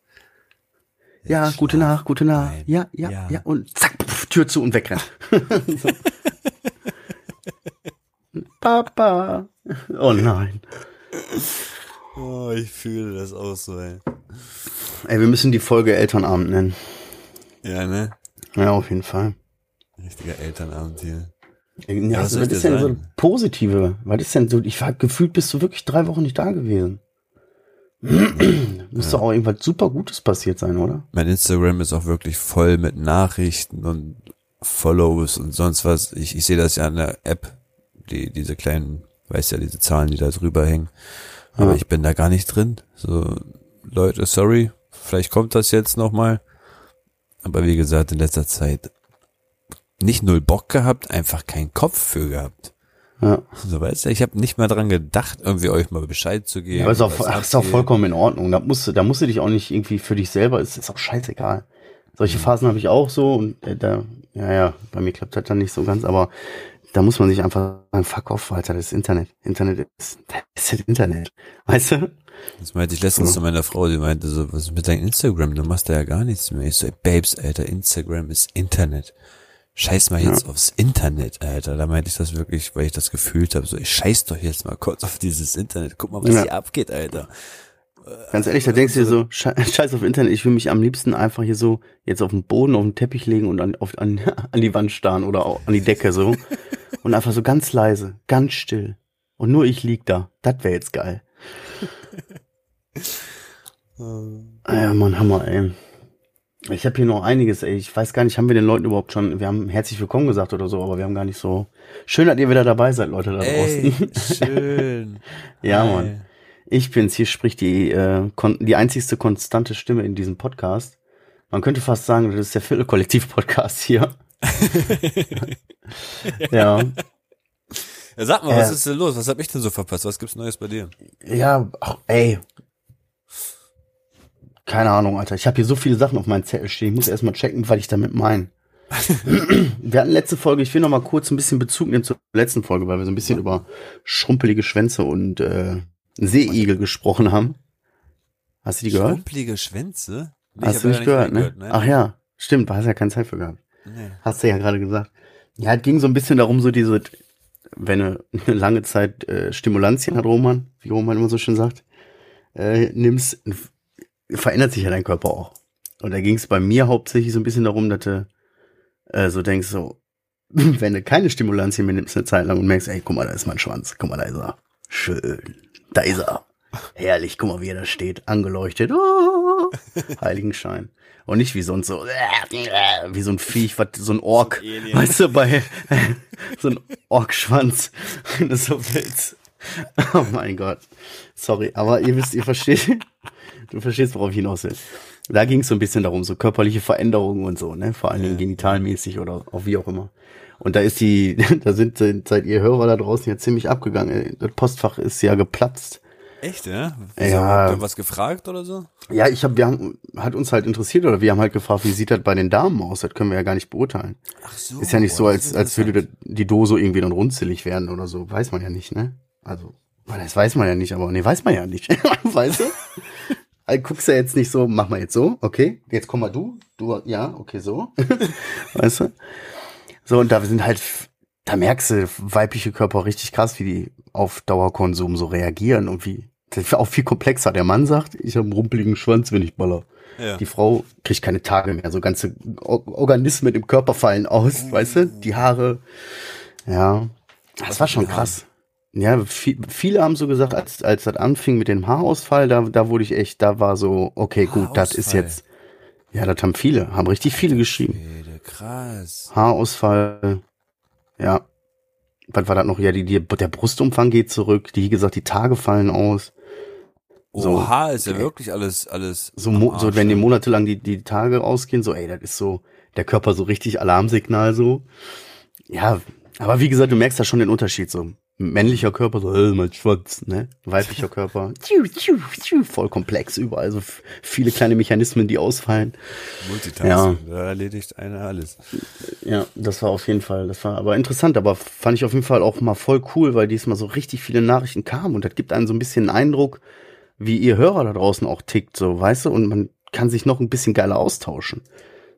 Ja, Jetzt gute schlaf Nacht, gute Nacht. Ja, ja, Ja. ja, Und zack, pf, Tür zu und wegrennen. Papa. Oh nein. Oh, ich fühle das auch so, ey. Ey, wir müssen die Folge Elternabend nennen. Ja, ne? Ja, auf jeden Fall. Richtiger Elternabend hier. Ja, was was, ist denn so sagen? positive? Was ist denn so? Ich war gefühlt, bist du wirklich drei Wochen nicht da gewesen. Muss doch auch irgendwas super Gutes passiert sein, oder? Mein Instagram ist auch wirklich voll mit Nachrichten und Follows und sonst was. Ich, ich sehe das ja an der App, die, diese kleinen, weiß ja, diese Zahlen, die da drüber hängen. Aber Ja. ich bin da gar nicht drin. So, Leute, sorry, vielleicht kommt das jetzt nochmal. Aber wie gesagt, in letzter Zeit nicht null Bock gehabt, einfach keinen Kopf für gehabt. Ja. So weißt du, ich habe nicht mal dran gedacht, irgendwie euch mal Bescheid zu geben. Aber ist auch, ach, ist auch vollkommen in Ordnung. Da musst du, da musst du dich auch nicht irgendwie für dich selber, ist, ist auch scheißegal. Solche Phasen habe ich auch so und äh, da, ja, ja, bei mir klappt das dann nicht so ganz, aber da muss man sich einfach sagen, fuck off, Alter, das ist Internet. Internet ist, das ist Internet. Weißt du? Das meinte ich letztens So. zu meiner Frau, die meinte so, was ist mit deinem Instagram? Du machst da ja gar nichts mehr. Ich so, ey, Babes, Alter, Instagram ist Internet. Scheiß mal jetzt aufs Internet, Alter. Da meinte ich das wirklich, weil ich das gefühlt habe. So, ich scheiß doch jetzt mal kurz auf dieses Internet. Guck mal, was Ja. hier abgeht, Alter. Ganz ehrlich, da denkst du dir so, sche- scheiß auf Internet, ich will mich am liebsten einfach hier so jetzt auf den Boden, auf den Teppich legen und an, auf, an, an die Wand starren oder au- an die Decke so. Und einfach so ganz leise, ganz still. Und nur ich lieg da. Das wäre jetzt geil. Ah ja, Mann, Hammer, ey. Ich habe hier noch einiges, ey. Ich weiß gar nicht, haben wir den Leuten überhaupt schon, wir haben herzlich willkommen gesagt oder so, aber wir haben gar nicht so. Schön, dass ihr wieder dabei seid, Leute da draußen. schön. Ja, Hi. Mann. Ich bin's, hier spricht die, äh, kon die einzigste konstante Stimme in diesem Podcast. Man könnte fast sagen, das ist der Viertel-Kollektiv-Podcast hier. ja. Ja, sag mal, was Äh. ist denn los? Was hab ich denn so verpasst? Was gibt's Neues bei dir? Ja, ach, ey. Keine Ahnung, Alter. Ich habe hier so viele Sachen auf meinem Zettel stehen. Ich muss erstmal checken, was ich damit meine. wir hatten letzte Folge, ich will noch mal kurz ein bisschen Bezug nehmen zur letzten Folge, weil wir so ein bisschen über schrumpelige Schwänze und äh, Seeigel gesprochen haben. Hast du die gehört? Schrumpelige Schwänze? Nee, Hast du nicht leider gehört, ne? reingehört, Ach ja, stimmt, da hast ja keine Zeit für gehabt. Nee. Hast du ja gerade gesagt. Ja, es ging so ein bisschen darum, so diese, wenn du eine lange Zeit äh, Stimulantien hat, Roman, wie Roman immer so schön sagt, äh, nimmst, verändert sich ja dein Körper auch. Und da ging es bei mir hauptsächlich so ein bisschen darum, dass du äh, so denkst, so, wenn du keine Stimulantien mehr nimmst eine Zeit lang und merkst, ey, guck mal, da ist mein Schwanz, guck mal, da ist er. Schön, da ist er. Herrlich, guck mal, wie er da steht, angeleuchtet. Oh, Heiligenschein. Und nicht wie sonst so, wie so ein Viech, was, so ein Ork. So weißt du, bei so ein Orkschwanz, wenn du so willst. Oh mein Gott. Sorry, aber ihr wisst, ihr versteht, du verstehst, worauf ich hinaus will. Da ging es so ein bisschen darum, so körperliche Veränderungen und so, ne? Vor allen Dingen genitalmäßig oder auch wie auch immer. Und da ist die, da sind, seid ihr Hörer da draußen ja ziemlich abgegangen. Das Postfach ist ja geplatzt Echt, ja? Ja. Habt ihr was gefragt oder so? Ja, ich hab, wir haben, hat uns halt interessiert oder wir haben halt gefragt, wie sieht das bei den Damen aus? Das können wir ja gar nicht beurteilen. Ach so. Ist ja nicht so, boah, als, das als würde die Dose irgendwie dann runzelig werden oder so. Weiß man ja nicht, ne? Also, das weiß man ja nicht, aber nee, weiß man ja nicht. weißt du? Also, guckst ja jetzt nicht so, mach mal jetzt so, okay, jetzt komm mal du, du, ja, okay, so. weißt du? So, und da sind halt, da merkst du weibliche Körper richtig krass, wie die auf Dauerkonsum so reagieren und wie, das ist auch viel komplexer. Der Mann sagt, ich habe einen rumpeligen Schwanz, wenn ich baller. Ja. Die Frau kriegt keine Tage mehr. So ganze Or Organismen im Körper fallen aus, weißt du? Die Haare. Ja. Das war schon krass. Ja, viel, viele haben so gesagt, als, als das anfing mit dem Haarausfall, da, da wurde ich echt, da war so, okay, gut, das ist jetzt. Ja, das haben viele, haben richtig viele geschrieben. Krass. Haarausfall. Ja. Was war das noch? Ja, die, die, der Brustumfang geht zurück. Die, wie gesagt, die Tage fallen aus. So. Oha, ist ja wirklich alles, alles. So, mo so Arsch, wenn die monatelang die, die Tage ausgehen, so, ey, das ist so, der Körper so richtig Alarmsignal so. Ja, aber wie gesagt, du merkst da schon den Unterschied so. Männlicher Körper, so, äh, mein Schwanz, ne? Weiblicher Körper, tschiu, tschiu, tschiu, voll komplex, überall so viele kleine Mechanismen, die ausfallen. Multitasking, da erledigt einer alles. Ja, das war auf jeden Fall, das war aber interessant, aber fand ich auf jeden Fall auch mal voll cool, weil diesmal so richtig viele Nachrichten kamen und das gibt einen so ein bisschen einen Eindruck, wie ihr Hörer da draußen auch tickt, so, weißt du, und man kann sich noch ein bisschen geiler austauschen.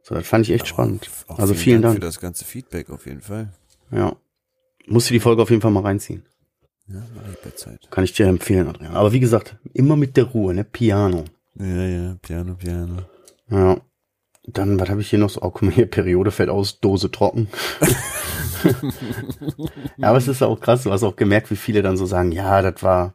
So, das fand ich echt spannend. Auch Also vielen Dank. für das ganze Feedback auf jeden Fall. Ja. Musst du die Folge auf jeden Fall mal reinziehen. Ja, bei Zeit. Kann ich dir empfehlen, Adrian. Aber wie gesagt, immer mit der Ruhe, ne? Piano. Ja, ja, Piano, Piano. Ja. Dann, was habe ich hier noch so? Oh, guck mal hier, Periode fällt aus, Dose trocken. ja, aber es ist auch krass, du hast auch gemerkt, wie viele dann so sagen, ja, das war,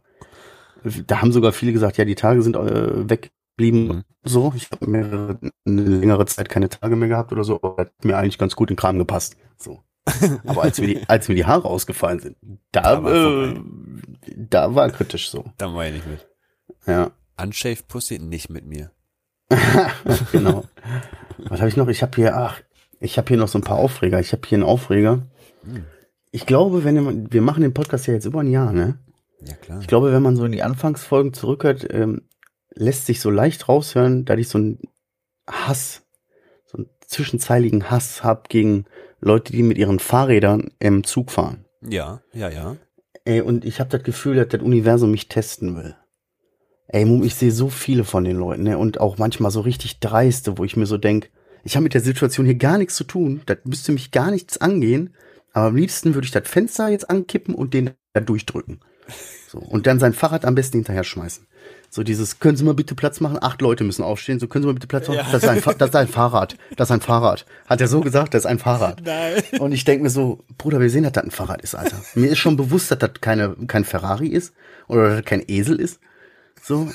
da haben sogar viele gesagt, ja, die Tage sind äh, weggeblieben. Mhm. So, ich habe mehrere, eine längere Zeit keine Tage mehr gehabt oder so, aber hat mir eigentlich ganz gut in den Kram gepasst. So. Aber als mir die, als mir die Haare ausgefallen sind, da, Da war äh, da war kritisch so. Da war ich nicht mit. Ja. Unshaved Pussy nicht mit mir. genau. Was habe ich noch? Ich habe hier, ach, ich habe hier noch so ein paar Aufreger. Ich habe hier einen Aufreger. Ich glaube, wenn man, wir machen den Podcast ja jetzt über ein Jahr, ne? Ja, klar. Ich glaube, wenn man so in die Anfangsfolgen zurückhört, ähm, lässt sich so leicht raushören, da ich so einen Hass, so einen zwischenzeiligen Hass hab gegen Leute, die mit ihren Fahrrädern im Zug fahren. Ja, ja, ja. Ey, und ich habe das Gefühl, dass das Universum mich testen will. Ey, Mum, ich sehe so viele von den Leuten, ne? Und auch manchmal so richtig dreiste, wo ich mir so denk, ich habe mit der Situation hier gar nichts zu tun, das müsste mich gar nichts angehen, aber am liebsten würde ich das Fenster jetzt ankippen und den da durchdrücken. So, und dann sein Fahrrad am besten hinterher schmeißen. So dieses, können Sie mal bitte Platz machen? Acht Leute müssen aufstehen. So, können Sie mal bitte Platz machen? Das, ist ein, das ist ein Fahrrad. Das ist ein Fahrrad. Hat er so gesagt, das ist ein Fahrrad. Nein. Und ich denk mir so, Bruder, wir sehen, dass das ein Fahrrad ist, Alter. Mir ist schon bewusst, dass das keine, kein Ferrari ist oder dass das kein Esel ist. So.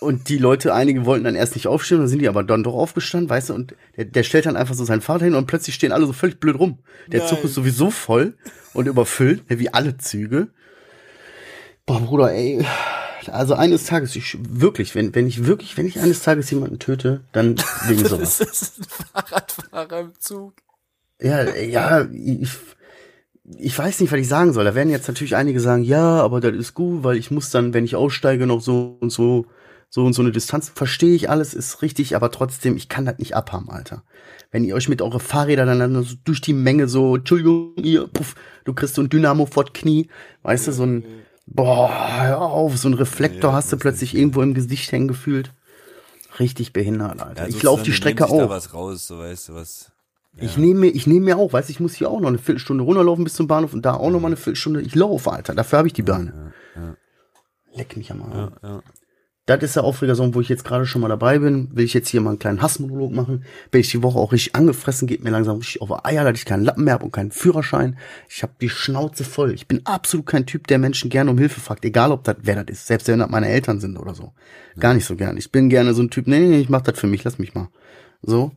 Und die Leute, einige wollten dann erst nicht aufstehen, dann sind die aber dann doch aufgestanden, weißt du, und der, der stellt dann einfach so sein Fahrrad hin und plötzlich stehen alle so völlig blöd rum. Der Zug Nein. ist sowieso voll und überfüllt, ne, wie alle Züge. Boah, Bruder, ey. Also eines Tages, ich wirklich, wenn, wenn ich wirklich, wenn ich eines Tages jemanden töte, dann wegen sowas. Das ist ein Fahrradfahrer im Zug. Ja, ja, ich, ich weiß nicht, was ich sagen soll. Da werden jetzt natürlich einige sagen, ja, aber das ist gut, weil ich muss dann, wenn ich aussteige, noch so und so, so und so eine Distanz. Verstehe ich alles, ist richtig, aber trotzdem, ich kann das nicht abhaben, Alter. Wenn ihr euch mit eure Fahrräder dann so durch die Menge so, Entschuldigung, ihr, puff, du kriegst so ein Dynamo vor Knie, weißt du, so ein, boah, hör auf, so ein Reflektor Ja, hast du plötzlich nicht. irgendwo im Gesicht hängen gefühlt. Richtig behindert, Alter. Ja, ich laufe die Strecke auf. Da was raus, so weißt du was. Ich nehme mir, ich nehme mir auch, weißt du, ich muss hier auch noch eine Viertelstunde runterlaufen bis zum Bahnhof und da auch noch mal eine Viertelstunde. Ich laufe, Alter. Dafür habe ich die Beine. Leck mich am Arm. Das ist der Aufregersong, wo ich jetzt gerade schon mal dabei bin. Will ich jetzt hier mal einen kleinen Hassmonolog machen. Bin ich die Woche auch richtig angefressen, geht mir langsam richtig auf die Eier, dass ich keinen Lappen mehr habe und keinen Führerschein. Ich habe die Schnauze voll. Ich bin absolut kein Typ, der Menschen gerne um Hilfe fragt, egal ob das wer das ist, selbst wenn das meine Eltern sind oder so. Gar nicht so gern. Ich bin gerne so ein Typ, nee, nee, nee, ich mach das für mich, lass mich mal. So.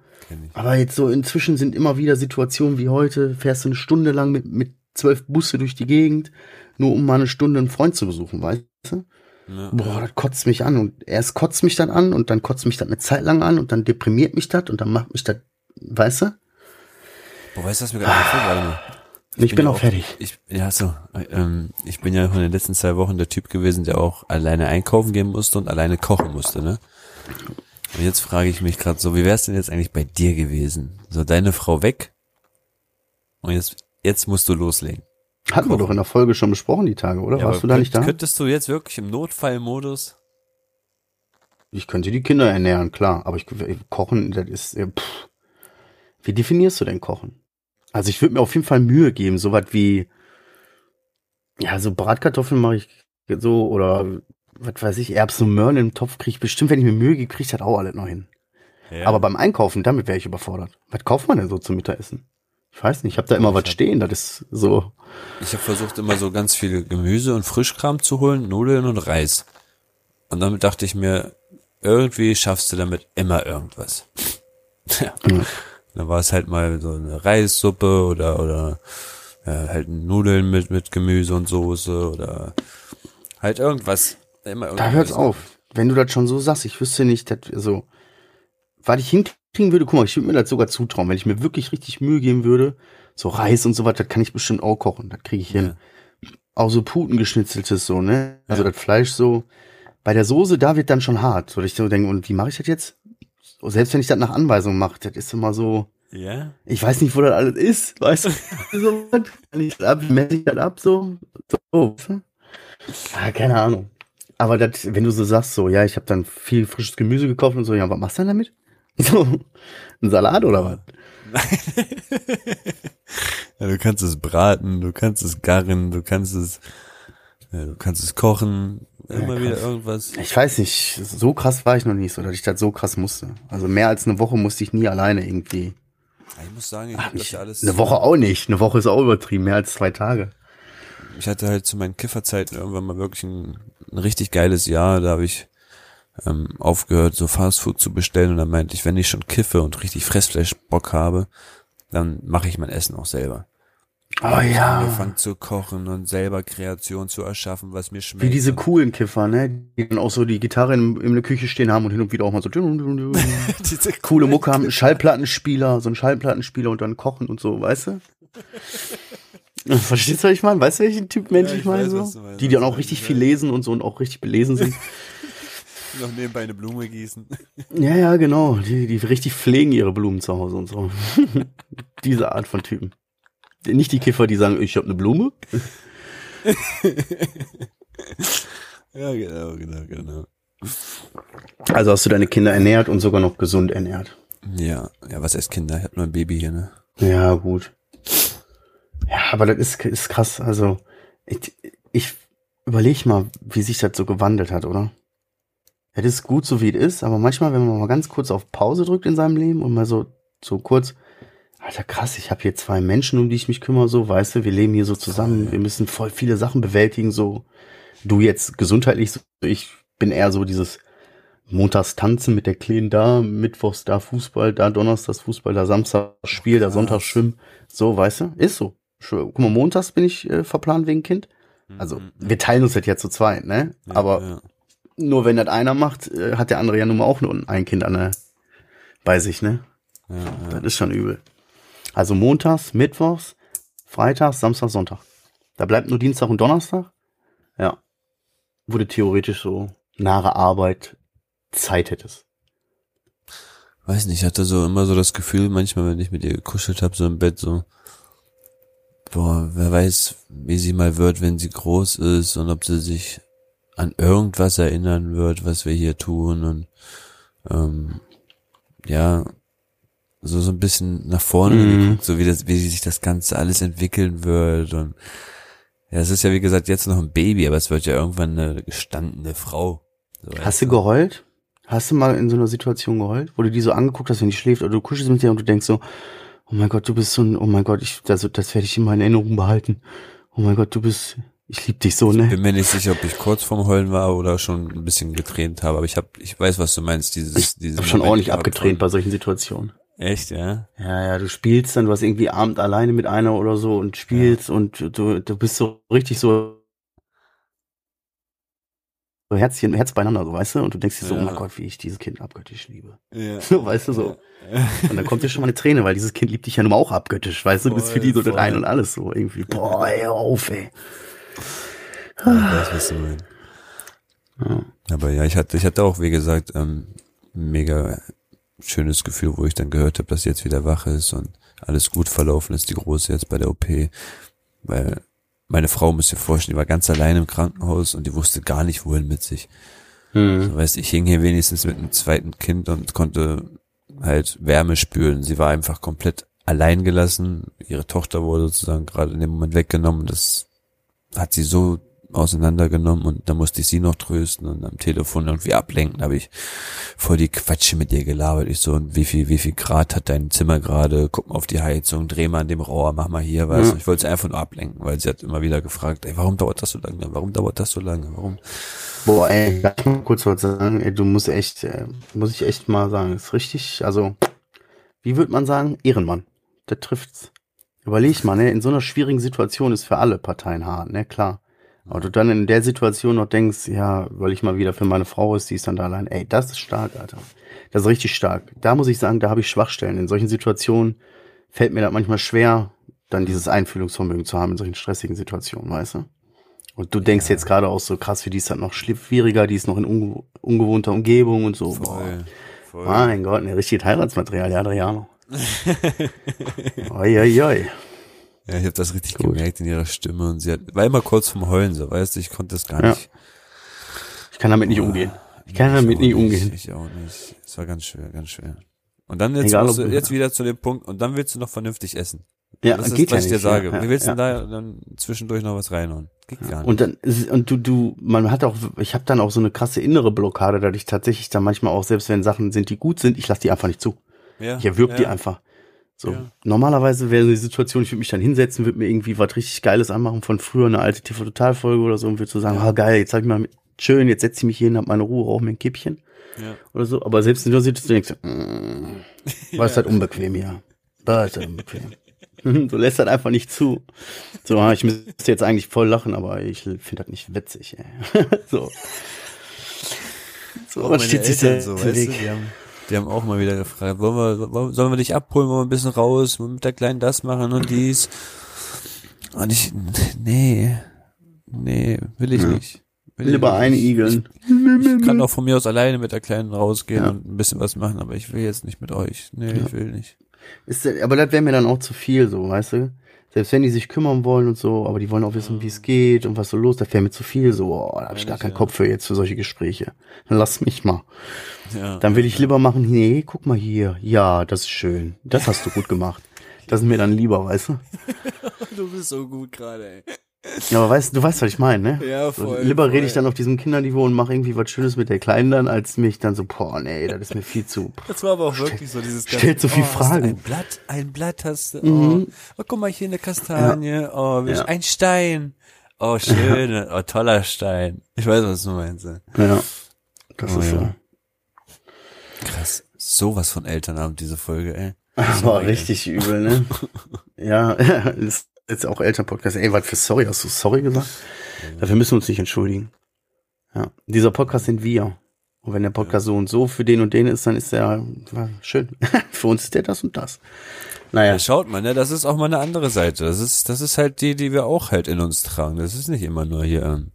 Aber jetzt so inzwischen sind immer wieder Situationen wie heute, fährst du eine Stunde lang mit, mit zwölf Busse durch die Gegend, nur um mal eine Stunde einen Freund zu besuchen, weißt du? Ja. Boah, das kotzt mich an und erst kotzt mich dann an und dann kotzt mich das eine Zeit lang an und dann deprimiert mich das und dann macht mich das, weißt du? Boah, weißt du, was mir gerade einfällt? Warte mal. Ich, bin ja auch fertig. Ich, ja, so, ähm, ich bin ja von den letzten zwei Wochen der Typ gewesen, der auch alleine einkaufen gehen musste und alleine kochen musste, ne? Und jetzt frage ich mich gerade so, wie wär's denn jetzt eigentlich bei dir gewesen? So, deine Frau weg und jetzt, jetzt musst du loslegen. Hatten wir doch in der Folge schon besprochen, die Tage, oder? Ja, Warst du da nicht da? Könntest du jetzt wirklich im Notfallmodus? Ich könnte die Kinder ernähren, klar. Aber ich kochen, das ist. äh, Pff. Wie definierst du denn Kochen? Also ich würde mir auf jeden Fall Mühe geben, so was wie. Ja, so Bratkartoffeln mache ich so oder was weiß ich, Erbsen und Möhren im Topf kriege ich bestimmt, wenn ich mir Mühe gebe, kriege ich das auch alles noch hin. Ja. Aber beim Einkaufen, damit wäre ich überfordert. Was kauft man denn so zum Mittagessen? Ich weiß nicht, ich habe da immer was stehen, das ist so. Ich habe versucht immer so ganz viel Gemüse und Frischkram zu holen, Nudeln und Reis. Und damit dachte ich mir, irgendwie schaffst du damit immer irgendwas. ja. Dann war es halt mal so eine Reissuppe oder oder ja, halt Nudeln mit mit Gemüse und Soße oder halt irgendwas. Immer Da hört's auf. Wenn du das schon so sagst, ich wüsste nicht, dass so, was ich hinkriegen würde, guck mal, ich würde mir das sogar zutrauen, wenn ich mir wirklich richtig Mühe geben würde, so Reis und so was, das kann ich bestimmt auch kochen, das kriege ich hin. Auch so Putengeschnitzeltes so, ne? Also Ja. das Fleisch so. Bei der Soße, da wird dann schon hart. Dass ich so denke, und wie mache ich das jetzt? Selbst wenn ich das nach Anweisung mache, das ist immer so, Ja. ich weiß nicht, wo das alles ist, weißt du? so, was? Kann ich das ab, messe ich das ab, so? So. Ah, keine Ahnung. Aber das, wenn du so sagst, so, ja, ich habe dann viel frisches Gemüse gekauft und so, ja, was machst du denn damit? So, ein Salat oder was? ja. Du kannst es braten, du kannst es garren, du kannst es, ja, du kannst es kochen, immer Ja, wieder irgendwas. Ich weiß nicht, so krass war ich noch nicht, so dass ich das so krass musste. Also mehr als eine Woche musste ich nie alleine irgendwie. Ich muss sagen, ich Ach, hab das ja alles. eine Woche auch nicht. Eine Woche ist auch übertrieben, mehr als zwei Tage. ich hatte halt zu meinen Kifferzeiten irgendwann mal wirklich ein, ein richtig geiles Jahr. Da habe ich ähm, aufgehört, so Fastfood zu bestellen und dann meinte ich, wenn ich schon kiffe und richtig Fressfleisch Bock habe, dann mache ich mein Essen auch selber. Oh Ich ja. angefangen zu kochen und selber Kreation zu erschaffen, was mir schmeckt. Wie diese coolen Kiffer, ne? Die dann auch so die Gitarre in, in der Küche stehen haben und hin und wieder auch mal so diese coole Mucke haben, Schallplattenspieler, so ein Schallplattenspieler und dann kochen und so, weißt du? Verstehst du, was ich meine? Weißt du, welchen Typ Mensch Ja, ich ich meine? So? Die, die dann auch richtig viel lesen und so und auch richtig belesen sind. noch nebenbei eine Blume gießen. ja, ja, genau. Die, die richtig pflegen ihre Blumen zu Hause und so. Diese Art von Typen. Nicht die Kiffer, die sagen, ich habe eine Blume. Ja, genau, genau, genau. Also hast du deine Kinder ernährt und sogar noch gesund ernährt. Ja, ja, was heißt Kinder? Ich hab nur ein Baby hier, ne? Ja, gut. Ja, aber das ist, ist krass. Also, ich, ich überlege mal, wie sich das so gewandelt hat, oder? Ja, das ist gut, so wie es ist, aber manchmal, wenn man mal ganz kurz auf Pause drückt in seinem Leben und mal so, so kurz, Alter, krass, ich habe hier zwei Menschen, um die ich mich kümmere, so, weißt du, wir leben hier so zusammen, wir müssen voll viele Sachen bewältigen, so. Du jetzt gesundheitlich, ich bin eher so dieses Montags tanzen mit der Kleinen da, Mittwochs da Fußball, da Donnerstags Fußball, da Samstag Spiel, da Krass. Sonntag Schwimmen. So, weißt du? Ist so. Guck mal, montags bin ich äh, verplant wegen Kind. Also, Mhm. wir teilen uns das ja zu zweit, ne? Ja, Aber ja. Nur wenn das einer macht, äh, hat der andere ja nun mal auch nur ein Kind an der, bei sich, ne? Ja, ja. Das ist schon übel. Also montags, mittwochs, freitags, Samstag, Sonntag. Da bleibt nur Dienstag und Donnerstag. Ja. Wurde theoretisch so nahe Arbeit Zeit hättest. Weiß nicht, ich hatte so immer so das Gefühl, manchmal, wenn ich mit ihr gekuschelt habe, so im Bett, so, boah, wer weiß, wie sie mal wird, wenn sie groß ist und ob sie sich an irgendwas erinnern wird, was wir hier tun und ähm, ja, so so ein bisschen nach vorne Mhm. geguckt, so wie das, wie sich das Ganze alles entwickeln wird und ja, es ist ja wie gesagt jetzt noch ein Baby, aber es wird ja irgendwann eine gestandene Frau. So, Hast du geheult? Hast du mal in so einer Situation geheult, wo du die so angeguckt hast, wenn die schläft, oder du kuschelst mit ihr und du denkst so, oh mein Gott, du bist so ein, oh mein Gott, ich, das, das werde ich in meiner Erinnerung behalten. Oh mein Gott, du bist, ich lieb dich so, ne? bin mir nicht sicher, ob ich kurz vorm Heulen war oder schon ein bisschen getränt habe, aber ich habe, ich weiß, was du meinst. Dieses, Ich dieses hab schon ordentlich abgetränt bei solchen Situationen. Echt, ja? Ja, ja, du spielst dann, du hast irgendwie Abend alleine mit einer oder so und spielst und du, du bist so richtig so Herzchen, Herz beieinander, so, weißt du? Und du denkst dir so, Ja. oh mein Gott, wie ich dieses Kind abgöttisch liebe. Ja. So, weißt du, so. Und dann kommt dir schon mal eine Träne, weil dieses Kind liebt dich ja nun auch abgöttisch, weißt du? Du bist für die so voll. Rein und alles so irgendwie. Boah, ey, auf, ey. Ich weiß, was du meinst. Aber ja, ich hatte, ich hatte auch, wie gesagt, ähm, mega schönes Gefühl, wo ich dann gehört habe, dass sie jetzt wieder wach ist und alles gut verlaufen ist, die Große jetzt bei der OP. Weil meine Frau, muss dir vorstellen, die war ganz allein im Krankenhaus und die wusste gar nicht, wohin mit sich. Hm. Du weißt, ich hing hier wenigstens mit einem zweiten Kind und konnte halt Wärme spüren. Sie war einfach komplett allein gelassen. Ihre Tochter wurde sozusagen gerade in dem Moment weggenommen. Das hat sie so auseinandergenommen und da musste ich sie noch trösten und am Telefon irgendwie ablenken, habe ich voll die Quatsche mit ihr gelabert. Ich so, und wie viel, wie viel Grad hat dein Zimmer gerade? Guck mal auf die Heizung, dreh mal an dem Rohr, mach mal hier was. Ja. Ich wollte sie einfach nur ablenken, weil sie hat immer wieder gefragt, ey, warum dauert das so lange? Warum dauert das so lange? Warum? Boah, ey, darf ich mal kurz was sagen? Ey, du musst echt, äh, muss ich echt mal sagen, ist richtig, also, wie würde man sagen? Ehrenmann. Der trifft's. Überleg mal, ne, in so einer schwierigen Situation ist für alle Parteien hart, ne, klar. Aber du dann in der Situation noch denkst, ja, weil ich mal wieder für meine Frau ist, die ist dann da allein. Ey, das ist stark, Alter. Das ist richtig stark. Da muss ich sagen, da habe ich Schwachstellen. In solchen Situationen fällt mir das manchmal schwer, dann dieses Einfühlungsvermögen zu haben in solchen stressigen Situationen, weißt du? Und du denkst jetzt gerade auch so krass, für die ist das noch schwieriger, die ist noch in ungew ungewohnter Umgebung und so. Boah. Voll, voll. Mein Gott, ne, richtiges Heiratsmaterial, ja, Adriano. oi, oi, oi. Ja, ich habe das richtig Gut. gemerkt in ihrer Stimme und sie hat, war immer kurz vom Heulen, so, weißt du, ich konnte das gar Ja. nicht. Ich kann damit nicht umgehen. Ich kann damit nicht umgehen. Ich auch nicht. Es war ganz schwer, ganz schwer. Und dann jetzt, Egal, du, jetzt wieder zu dem Punkt, und dann willst du noch vernünftig essen. Ja, das ist, geht was ja ich dir nicht. sage. Ja, ja, Wie willst du ja. da dann zwischendurch noch was reinhauen? Geht gar nicht. Und dann und du du man hat auch ich habe dann auch so eine krasse innere Blockade, dass ich tatsächlich dann manchmal auch selbst wenn Sachen sind, die gut sind, ich lasse die einfach nicht zu. ja, Ich erwürg die einfach. So Ja. normalerweise wäre die Situation, ich würde mich dann hinsetzen, würde mir irgendwie was richtig Geiles anmachen von früher eine alte TV Total Folge oder so und würde so sagen, ah geil, jetzt hab ich mal schön, jetzt setze ich mich hier hin, hab meine Ruhe, rauche mir ein Kippchen Ja. oder so, aber selbst der Situation denkst du, mm, war es halt unbequem hier. War es halt unbequem. Du lässt das einfach nicht zu. So, ah, ich müsste jetzt eigentlich voll lachen, aber ich finde das nicht witzig. Ey. so. So, man steht sich so, so, weißt du, die haben, auch mal wieder gefragt, wollen wir, sollen wir dich abholen, wollen wir ein bisschen raus, wollen wir mit der Kleinen das machen und dies. Und ich, nee, nee, will ich nicht. Will ich Lieber nicht. einigeln. Ich kann auch von mir aus alleine mit der Kleinen rausgehen Ja. und ein bisschen was machen, aber ich will jetzt nicht mit euch. Nee, ich will nicht. Ist, aber das wäre mir dann auch zu viel, so, weißt du? Selbst wenn die sich kümmern wollen und so, aber die wollen auch wissen, wie es geht und was so los, das wäre mir zu viel, so, oh, da habe ich gar keinen ja. Kopf für jetzt für solche Gespräche. Dann lass mich mal. Ja. Dann will ich lieber machen, nee, guck mal hier, ja, das ist schön, das hast du gut gemacht. Das ist mir dann lieber, weißt du? du bist so gut gerade, ey. Ja, aber weißt du, weißt, was ich meine, ne? Ja, So, voll. lieber voll. rede ich dann auf diesem Kinderniveau und mache irgendwie was Schönes mit der Kleinen dann, als mich dann so, boah, nee, das ist mir viel zu. Das war aber auch wirklich so dieses stellt so viel du Fragen. Ein Blatt, ein Blatt hast du. Mhm. Oh, oh guck mal hier eine Kastanie. Oh, wie- ein Stein. Oh, schön. Oh, toller Stein. Ich weiß, was du meinst. Ja. Das Oh, ist ja. so. Krass. Sowas von Elternabend, diese Folge, ey. Das war richtig übel, ne? ja, ist jetzt auch Elternpodcast. Ey, was für sorry? Hast du sorry gesagt? Dafür müssen wir uns nicht entschuldigen. Ja, dieser Podcast sind wir. Und wenn der Podcast so und so für den und den ist, dann ist der ja, schön. für uns ist der das und das. Naja, Ja, schaut mal, ne, das ist auch mal eine andere Seite. Das ist, das ist halt die, die wir auch halt in uns tragen. Das ist nicht immer nur hier, ähm,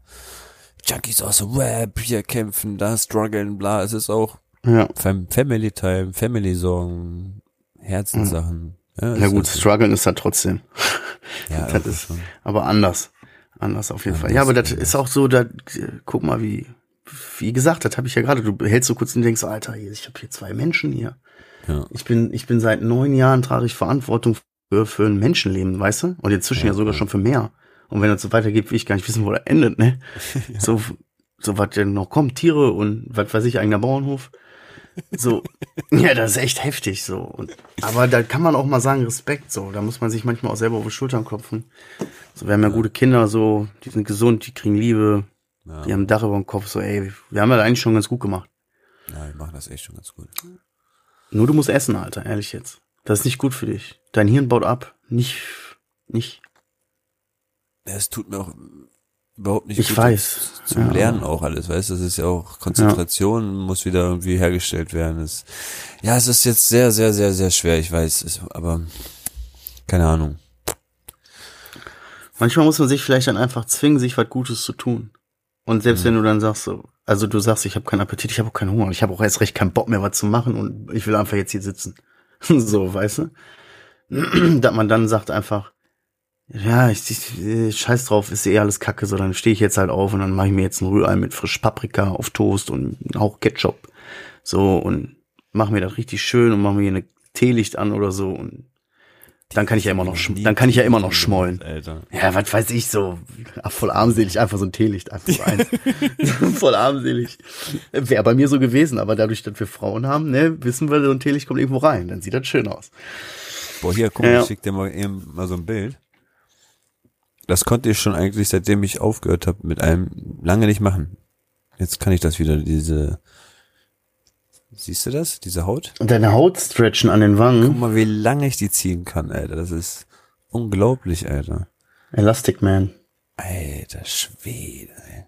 Junkies aus dem Web, hier kämpfen, da strugglen, bla. Es ist auch ja. Fam Family Time, Family Sorgen, Herzenssachen. Ja, Ja ist gut, strugglen ist halt trotzdem. ja, das ist- schon. Aber anders. Anders auf jeden Fall. Anders, Ja, aber das ist auch so, da, guck mal, wie, wie gesagt, das habe ich ja gerade, du hältst so kurz und denkst, Alter, ich habe hier zwei Menschen hier. Ja. Ich bin, ich bin seit neun Jahren trage ich Verantwortung für, für ein Menschenleben, weißt du? Und inzwischen ja, Ja, sogar ja. schon für mehr. Und wenn das so weitergeht, will ich gar nicht wissen, wo das endet, ne? So, so was denn noch kommt, Tiere und was weiß ich, eigener Bauernhof. So, ja, das ist echt heftig so. Und, aber da kann man auch mal sagen, Respekt so. Da muss man sich manchmal auch selber auf die Schultern klopfen. So, wir haben ja, gute Kinder so, die sind gesund, die kriegen Liebe, Ja, die haben ein Dach über dem Kopf, so, ey, wir haben das eigentlich schon ganz gut gemacht. ja, wir machen das echt schon ganz gut. Nur du musst essen, Alter, ehrlich jetzt. Das ist nicht gut für dich. Dein Hirn baut ab. Nicht, nicht. Ja, es tut mir auch, überhaupt nicht Ich gut weiß, zum ja. Lernen auch alles, weißt du, das ist ja auch Konzentration muss wieder irgendwie hergestellt werden. Es, ja, es ist jetzt sehr, sehr, sehr, sehr schwer, ich weiß, es, aber keine Ahnung. Manchmal muss man sich vielleicht dann einfach zwingen, sich was Gutes zu tun. Und selbst wenn du dann sagst so, also du sagst, ich habe keinen Appetit, ich habe auch keinen Hunger, ich habe auch erst recht keinen Bock mehr, was zu machen und ich will einfach jetzt hier sitzen. so, weißt du? Dass man dann sagt einfach, ja, ich, ich äh, scheiß drauf, ist eh alles kacke, so dann stehe ich jetzt halt auf und dann mache ich mir jetzt ein Rührei mit frisch Paprika auf Toast und auch Ketchup. So und mach mir das richtig schön und mach mir hier eine Teelicht an oder so und dann kann ich ja immer noch, dann kann ich ja immer noch schmollen. Alter. Ja, was weiß ich so. Ach, voll armselig, einfach so ein Teelicht, einfach so eins. voll armselig. Wäre bei mir so gewesen, aber dadurch, dass wir Frauen haben, ne, wissen wir, so ein Teelicht kommt irgendwo rein, dann sieht das schön aus. Boah, hier, guck mal, Ja. ich schick dir mal eben mal so ein Bild. Das konnte ich schon eigentlich, seitdem ich aufgehört habe, mit allem lange nicht machen. Jetzt kann ich das wieder, diese, siehst du das, diese Haut? Und deine Haut stretchen an den Guck Wangen. mal, wie lange ich die ziehen kann, Alter. Das ist unglaublich, Alter. Elastic Man. Alter Schwede, ey.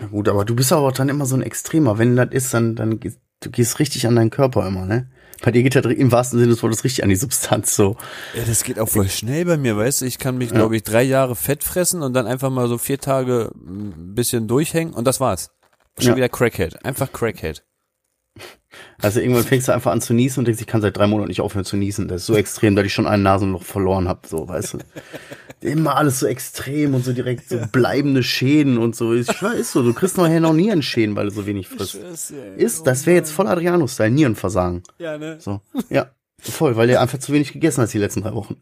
Ja gut, aber du bist aber dann immer so ein Extremer. Wenn das ist, dann, dann gehst, du gehst richtig an deinen Körper immer, ne? Bei dir geht das im wahrsten Sinne des Wortes richtig an die Substanz so. Ja, das geht auch voll schnell bei mir, weißt du? Ich kann mich, glaube ich, drei Jahre Fett fressen und dann einfach mal so vier Tage ein bisschen durchhängen und das war's. Schon Ja. wieder Crackhead. Einfach Crackhead. Also irgendwann fängst du einfach an zu niesen und denkst, ich kann seit drei Monaten nicht aufhören zu niesen. Das ist so extrem, dass ich schon ein Nasenloch verloren habe, so, weißt du. Immer alles so extrem und so direkt so bleibende Schäden und so. Ich weiß, ist so, du kriegst nachher noch Nierenschäden, weil du so wenig frisst. Ist, das wäre jetzt voll Adriano-Style, Nierenversagen. Ja, ne? So, ja, voll, weil der einfach zu wenig gegessen hat die letzten drei Wochen.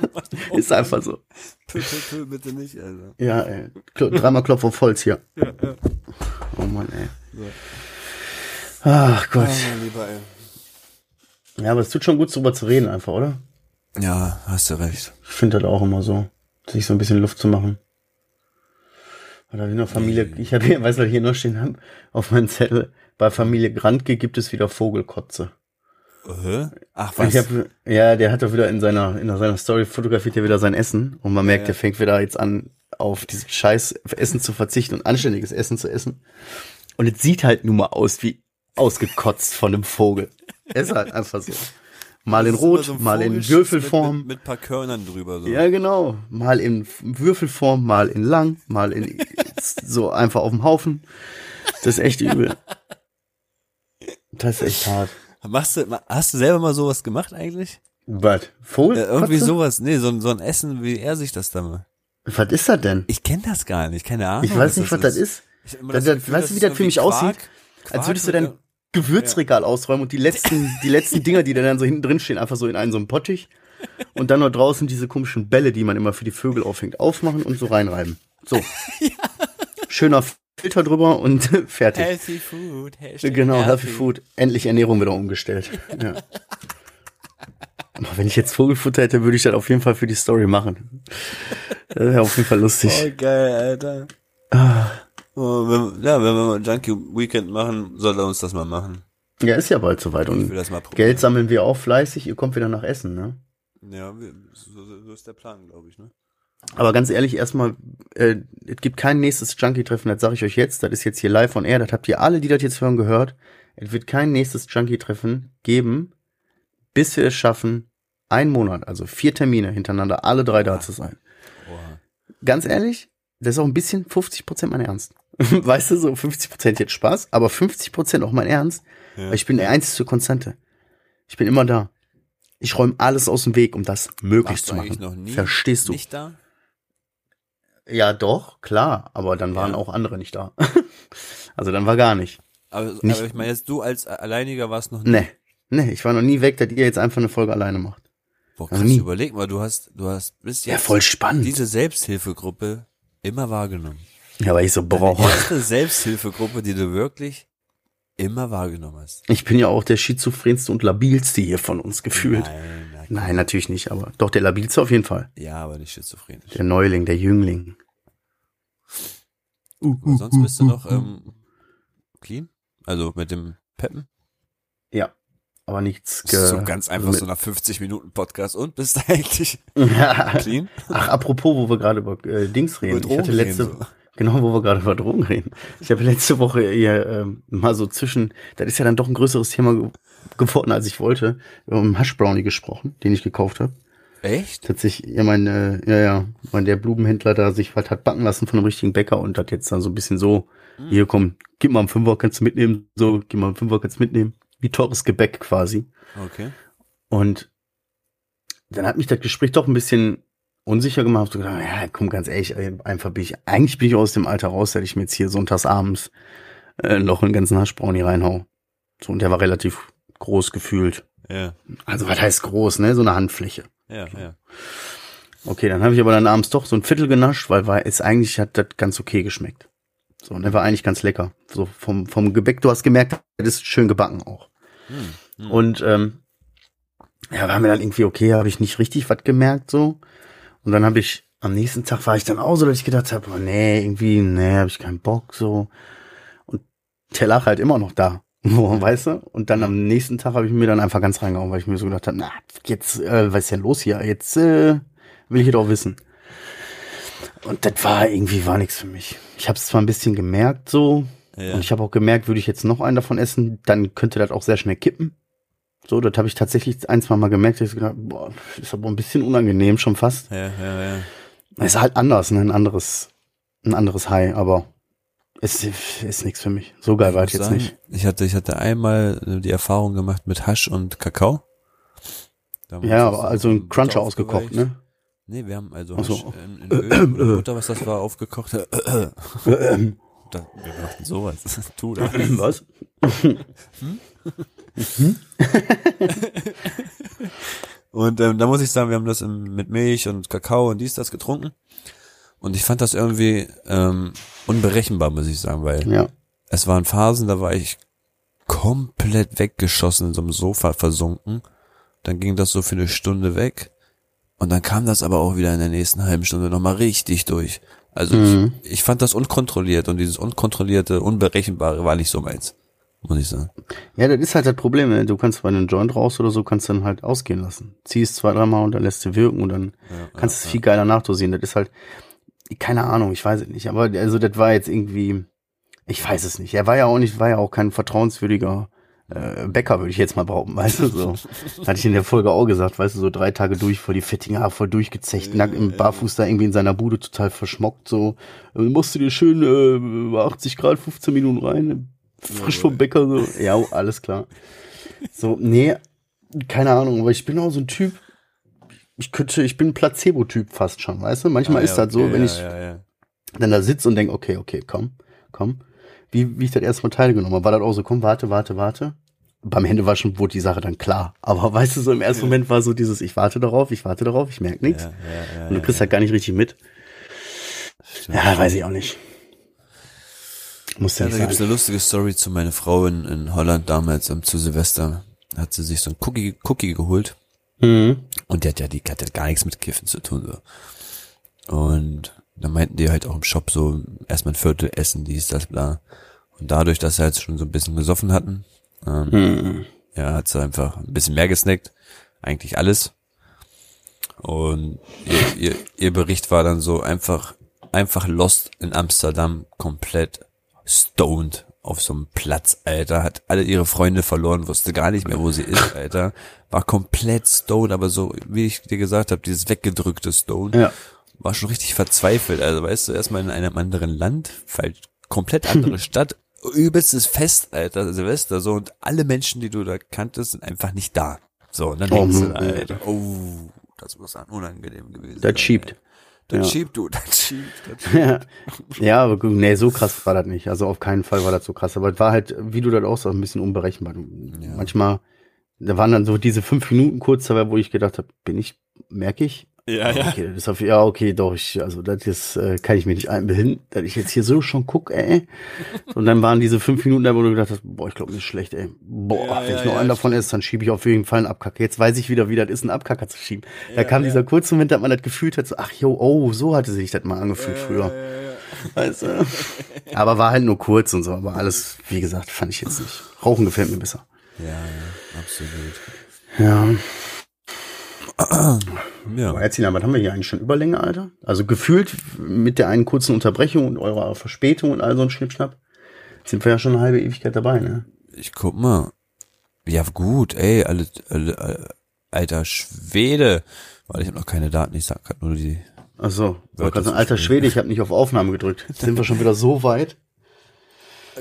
ist einfach so. Pö, pö, pö, bitte nicht, Alter. Ja, ey. Dreimal Klopf auf Holz hier. Oh Mann, ey. Ach Gott. ey. Ja, aber es tut schon gut, drüber zu reden einfach, oder? Ja, hast du recht. Ich finde das auch immer so, sich so ein bisschen Luft zu machen. Oder wie der Familie, ich habe hier, weiß nicht, hier noch stehen haben, auf meinem Zettel, bei Familie Grantke gibt es wieder Vogelkotze. Hä? Ach, was? Hab, ja, der hat doch wieder in seiner, in seiner Story fotografiert er wieder sein Essen und man merkt, ja. der fängt wieder jetzt an, auf dieses scheiß Essen zu verzichten und anständiges Essen zu essen. Und es sieht halt nun mal aus wie ausgekotzt von einem Vogel. Es ist halt einfach so. Mal in Das ist Rot, so mal in Würfelform. Mit, mit, mit paar Körnern drüber, so. Ja, genau. Mal in Würfelform, mal in lang, mal in so einfach auf dem Haufen. Das ist echt übel. Das ist echt hart. Machst du, hast du selber mal sowas gemacht eigentlich? Was? Vogel? Äh, irgendwie sowas, nee, so, ein- so ein Essen, wie er sich das da mal. Was ist das denn? Ich kenne das gar nicht, keine Ahnung. Ich weiß nicht, was das ist. Ich hab immer Das- das das- Gefühl, weißt du, wie das für irgendwie mich aussieht? Quark- Als würdest du Quark dein Gewürzregal ausräumen und die letzten, die letzten Dinger, die da dann so hinten drin stehen, einfach so in einen so einen Pottich. Und dann noch draußen diese komischen Bälle, die man immer für die Vögel aufhängt, aufmachen und so reinreiben. So. Schöner Filter drüber und fertig. Healthy Food. Genau, Healthy Food. Endlich Ernährung wieder umgestellt. Ja. Wenn ich jetzt Vogelfutter hätte, würde ich das auf jeden Fall für die Story machen. Das wäre auf jeden Fall lustig. Oh, geil, Alter. Oh, wenn, ja, wenn wir mal Junkie Weekend machen, soll er uns das mal machen. Ja, ist ja bald soweit. Und. Geld sammeln wir auch fleißig. Ihr kommt wieder nach Essen, ne? Ja, wir, so, ist der Plan, glaube ich, ne? Aber ganz ehrlich, erstmal, äh, es gibt kein nächstes Junkie-Treffen, das sage ich euch jetzt. Das ist jetzt hier live on air. Das habt ihr alle, die das jetzt hören, gehört. Es wird kein nächstes Junkie-Treffen geben, bis wir es schaffen, einen Monat, also vier Termine hintereinander, alle drei da zu sein. Oha. ganz ehrlich, das ist auch ein bisschen 50% mein Ernst. weißt du, so 50% jetzt Spaß, aber 50% auch mein Ernst, Ja. weil ich bin der einzige Konstante. Ich bin immer da. Ich räume alles aus dem Weg, um das möglich Warst zu machen. noch nie Verstehst du? Nicht da? Ja, doch, klar, aber dann waren Ja. auch andere nicht da. also dann war gar nicht. Aber, Nicht- aber ich meine, jetzt du als Alleiniger warst noch nie. Nee. Nee, ich war noch nie weg, dass ihr jetzt einfach eine Folge alleine macht. Boah, krass, nie. überleg mal, du hast, du hast bis jetzt Ja, voll spannend. diese Selbsthilfegruppe immer wahrgenommen. Ja, weil ich so Die brauche. erste Selbsthilfegruppe, die du wirklich immer wahrgenommen hast. Ich bin ja auch der schizophrenste und labilste hier von uns gefühlt. Nein, nein, Nein, natürlich nicht, aber doch der labilste auf jeden Fall. Ja, aber nicht schizophrenisch. Der Neuling, der Jüngling. Aber sonst bist du noch ähm, clean? Also mit dem Peppen? Ja, aber nichts. So ganz einfach so nach 50 Minuten Podcast und bist du eigentlich clean? Ach, apropos, wo wir gerade über äh, Dings reden. Über Ich hatte letzte, reden, Genau, wo wir gerade über Drogen reden. Ich habe letzte Woche hier ähm, mal so zwischen, das ist ja dann doch ein größeres Thema ge geworden, als ich wollte, über einen Hash Brownie gesprochen, den ich gekauft habe. Echt? Tatsächlich, ja, mein, äh, ja, ja, mein der Blumenhändler da sich was hat backen lassen von einem richtigen Bäcker und hat jetzt dann so ein bisschen so, hier komm, gib mal einen Fünfer, kannst du mitnehmen, so, gib mal einen Fünfer, kannst du mitnehmen. Wie teures Gebäck quasi. Okay. Und dann hat mich das Gespräch doch ein bisschen unsicher gemacht. So gedacht, ja, komm, ganz ehrlich, einfach bin ich, eigentlich bin ich aus dem Alter raus, dass ich mir jetzt hier sonntags abends äh, noch einen ganzen Haschbrownie reinhau. So, und der war relativ groß gefühlt. Ja, Also, was heißt groß, ne? So eine Handfläche. ja, ja. Okay, dann habe ich aber dann abends doch so ein Viertel genascht, weil war es eigentlich hat das ganz okay geschmeckt. So, und der war eigentlich ganz lecker. So vom vom Gebäck, du hast gemerkt, das ist schön gebacken auch. Und ähm, ja, war mir dann irgendwie okay, habe ich nicht richtig was gemerkt so. Und dann habe ich am nächsten Tag war ich dann auch so, dass ich gedacht habe, oh, nee, irgendwie, nee, habe ich keinen Bock so. Und der lag halt immer noch da. Weißt du? Und dann am nächsten Tag habe ich mir dann einfach ganz reingehauen, weil ich mir so gedacht habe, na, jetzt, äh, was ist denn los hier? Jetzt äh, will ich auch wissen. Und das war irgendwie war nichts für mich. Ich habe es zwar ein bisschen gemerkt so, Ja. und ich habe auch gemerkt, würde ich jetzt noch einen davon essen, dann könnte das auch sehr schnell kippen. So, das habe ich tatsächlich ein, zwei Mal gemerkt, dass ich gedacht, boah, ist aber ein bisschen unangenehm schon fast. Ja, ja, ja. Es ist halt anders, ne? ein anderes, ein anderes High, aber es ist nichts für mich. So geil war Ich jetzt sagen, nicht. Ich hatte, ich hatte einmal äh, die Erfahrung gemacht mit Hasch und Kakao. Da haben wir Ja, also in ein Cruncher ausgekocht, ne? Nee, wir haben also Ach so. Hasch in, in Öl und Butter, was das war, aufgekocht. da, wir machten sowas. tu das. Was? Und ähm, da muss ich sagen, wir haben das im, mit Milch und Kakao und dies, das getrunken. Und ich fand das irgendwie ähm, unberechenbar, muss ich sagen, weil Ja. es waren Phasen, da war ich komplett weggeschossen in so einem Sofa versunken. Dann ging das so für eine Stunde weg. Und dann kam das aber auch wieder in der nächsten halben Stunde nochmal richtig durch. Also Mhm. ich, ich fand das unkontrolliert und dieses unkontrollierte, unberechenbare war nicht so meins, muss ich sagen. Ja, das ist halt das Problem. Ne? Du kannst bei einem Joint raus oder so, kannst dann halt ausgehen lassen. Ziehst zwei, dreimal und dann lässt du wirken und dann kannst du es viel geiler nachdosieren. Das ist halt, keine Ahnung, ich weiß es nicht. Aber also das war jetzt irgendwie, ich weiß es nicht. Er war ja auch nicht, war ja auch kein vertrauenswürdiger äh, Bäcker, würde ich jetzt mal behaupten, weißt du, so. Hatte ich in der Folge auch gesagt, weißt du, so drei Tage durch, voll die fettigen Haare, voll durchgezecht, nackt im Barfuß da irgendwie in seiner Bude total verschmockt, so. Äh, musst du dir schön äh, bei 80 Grad 15 Minuten rein, frisch vom Bäcker, so. Ja, alles klar. So, nee, keine Ahnung, aber ich bin auch so ein Typ, ich könnte, ich bin ein Placebo-Typ fast schon, weißt du? Manchmal Ah, ist ja, das so, okay, wenn ja, ich Ja, dann da sitze und denke, okay, okay, komm, komm. Wie, wie ich das erstmal teilgenommen habe, war das auch so, komm, warte, warte, warte. Beim Händewaschen wurde die Sache dann klar. Aber weißt du, so im ersten Moment war so dieses, ich warte darauf, ich warte darauf, ich merke nichts. Und du kriegst halt gar nicht richtig mit. Ja, weiß ich auch nicht. Muss ja Ja, da gibt's sein. eine lustige Story zu meiner Frau in, in Holland damals um, zu Silvester. Hat sie sich so ein Cookie, Cookie geholt Mhm. und die hat ja, die hat ja gar nichts mit Kiffen zu tun. So. Und dann meinten die halt auch im Shop so erstmal ein Viertel essen, dies, das, bla. Und dadurch, dass sie halt schon so ein bisschen gesoffen hatten, ähm, Mhm. ja, hat sie einfach ein bisschen mehr gesnackt. Eigentlich alles. Und ihr, ihr, ihr Bericht war dann so einfach, einfach lost in Amsterdam, komplett stoned auf so einem Platz, Alter. Hat alle ihre Freunde verloren, wusste gar nicht mehr, wo sie ist, Alter. War komplett stoned, aber so, wie ich dir gesagt habe, dieses weggedrückte Stone. Ja. War schon richtig verzweifelt. Also weißt du, erstmal in einem anderen Land, falsch, komplett andere Stadt, übelstes Fest, Alter, Silvester, so, und alle Menschen, die du da kanntest, sind einfach nicht da. So, und dann Oh, denkst du, Mann, Alter, oh, das muss dann unangenehm gewesen Das schiebt. Das Ja. schiebt, du, das schiebt. Das schiebt. Ja, ja, aber gut, nee, so krass war das nicht. Also auf keinen Fall war das so krass. Aber es war halt, wie du das auch sagst, ein bisschen unberechenbar. Du- Manchmal, da waren dann so diese fünf Minuten kurz dabei, wo ich gedacht habe, bin ich, merke ich? Ja, ja. Okay, das auf, ja, okay, doch, ich, also das ist, äh, kann ich mir nicht einbilden, dass ich jetzt hier so schon guck, ey. Und dann waren diese fünf Minuten da, wo du gedacht hast, boah, ich glaube, mir ist schlecht, ey. Boah, Ja, wenn ja, ich noch ja, einen davon esse, dann schiebe ich auf jeden Fall einen Abkacker. Jetzt weiß ich wieder, wie das ist, einen Abkacker zu schieben. Da kam dieser kurze Moment, dass man das gefühlt hat, so, ach jo, oh, so hatte sich das mal angefühlt früher. Weißt du? Aber war halt nur kurz und so, aber alles, wie gesagt, fand ich jetzt nicht. Rauchen gefällt mir besser. Ja, ja, absolut. Ja. Ja. Aber erzähl mal, was haben wir hier eigentlich schon Überlänge, Alter? Also gefühlt mit der einen kurzen Unterbrechung und eurer Verspätung und all so ein Schnippschnapp sind wir ja schon eine halbe Ewigkeit dabei, ne? Ich guck mal. Ja, gut, ey, alle, alle, alle alter Schwede. Weil ich habe noch keine Daten, ich sag grad nur die. Wörter so, zu alter. Schwede, ich habe nicht auf Aufnahme gedrückt. Sind wir schon wieder so weit?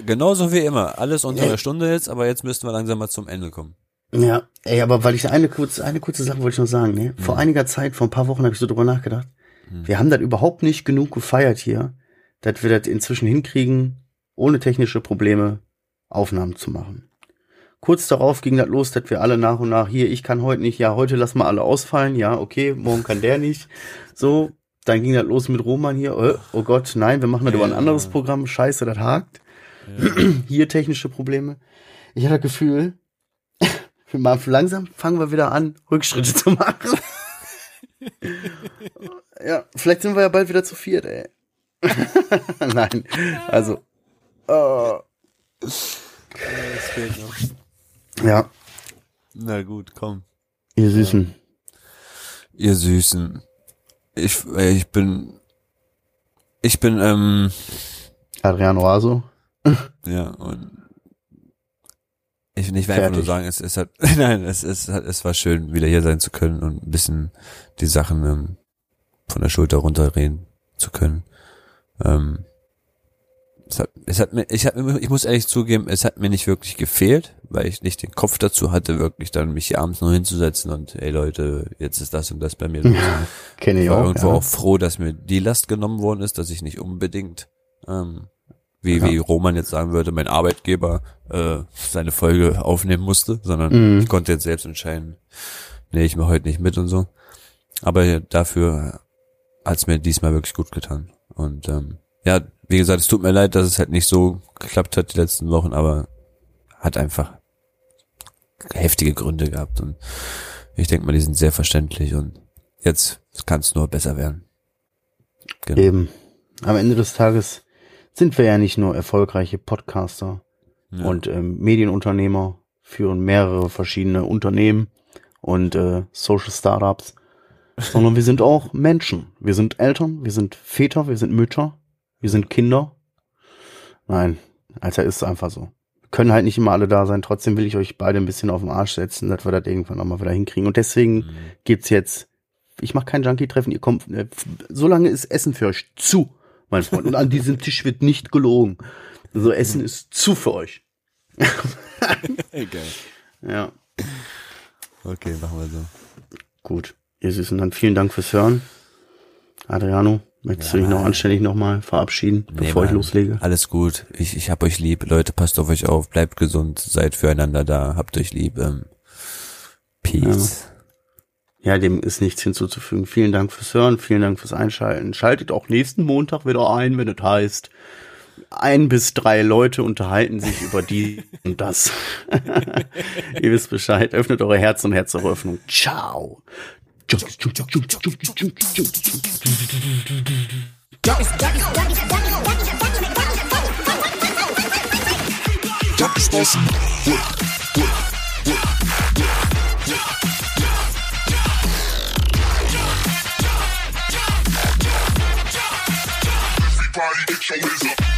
Genauso wie immer. Alles unter einer Stunde jetzt, aber jetzt müssten wir langsam mal zum Ende kommen. Ja, ey, aber weil ich eine kurze, eine kurze Sache wollte ich noch sagen, ne? Vor einiger Zeit, vor ein paar Wochen habe ich so drüber nachgedacht. Wir haben das überhaupt nicht genug gefeiert hier, dass wir das inzwischen hinkriegen, ohne technische Probleme Aufnahmen zu machen. Kurz darauf ging das los, dass wir alle nach und nach hier, ich kann heute nicht, ja, heute lass mal alle ausfallen, ja, okay, morgen kann der nicht. So, dann ging das los mit Roman hier, äh, oh Gott, nein, wir machen das über ein anderes Programm, scheiße, das hakt. hier technische Probleme. Ich hatte das Gefühl, machen langsam fangen wir wieder an, Rückschritte zu machen. ja, vielleicht sind wir ja bald wieder zu viert, ey. Nein, also. äh, Das fehlt noch. ja, Na gut, komm. ihr Süßen. Ihr Süßen. Ich, ich bin, ich bin, ähm, Adriano Raso. ja, und ich, ich will einfach nur sagen, es, es hat, nein, es, es hat, es war schön, wieder hier sein zu können und ein bisschen die Sachen ähm, von der Schulter runterreden zu können. Ähm, es hat, es hat mir, ich, mir- ich muss ehrlich zugeben, es hat mir nicht wirklich gefehlt, weil ich nicht den Kopf dazu hatte, wirklich dann mich hier abends nur hinzusetzen und, ey Leute, jetzt ist das und das bei mir los. Kenne Ich ich war auch. irgendwo Ja. auch froh, dass mir die Last genommen worden ist, dass ich nicht unbedingt, ähm, wie, Ja. wie Roman jetzt sagen würde, mein Arbeitgeber äh, seine Folge aufnehmen musste, sondern Mhm. ich konnte jetzt selbst entscheiden, nee, ich mache heute nicht mit und so. Aber dafür hat's mir diesmal wirklich gut getan. Und ähm, ja, wie gesagt, es tut mir leid, dass es halt nicht so geklappt hat die letzten Wochen, aber hat einfach heftige Gründe gehabt und ich denke mal, die sind sehr verständlich und jetzt kann es nur besser werden. Genau. Eben. Am Ende des Tages sind wir ja nicht nur erfolgreiche Podcaster Ja. und ähm, Medienunternehmer, führen mehrere verschiedene Unternehmen und äh, Social Startups, sondern wir sind auch Menschen. Wir sind Eltern, wir sind Väter, wir sind Mütter, wir sind Kinder. Nein, Alter, ist einfach so. Wir können halt nicht immer alle da sein. Trotzdem will ich euch beide ein bisschen auf den Arsch setzen, dass wir das irgendwann nochmal wieder hinkriegen. Und deswegen Mhm. gibt's jetzt, ich mache kein Junkie-Treffen, ihr kommt, äh, so lange ist Essen für euch zu, mein Freund. Und an diesem Tisch wird nicht gelogen. Also Essen ist zu für euch. Geil. Ja, Okay, machen wir so. gut. Ihr Süßen, dann vielen Dank fürs Hören. Adriano, möchtest du dich noch anständig nochmal verabschieden, bevor ich Mann, loslege? Alles gut. Ich, ich hab euch lieb. Leute, passt auf euch auf. Bleibt gesund. Seid füreinander da. Habt euch lieb. Ähm, Peace. Ja, dem ist nichts hinzuzufügen. Vielen Dank fürs Hören, vielen Dank fürs Einschalten. Schaltet auch nächsten Montag wieder ein, wenn es heißt, ein bis drei Leute unterhalten sich über die und das. Ihr wisst Bescheid. Öffnet eure Herz und Herzeröffnung. Ciao. Junkies bustin'. Everybody get your hands up.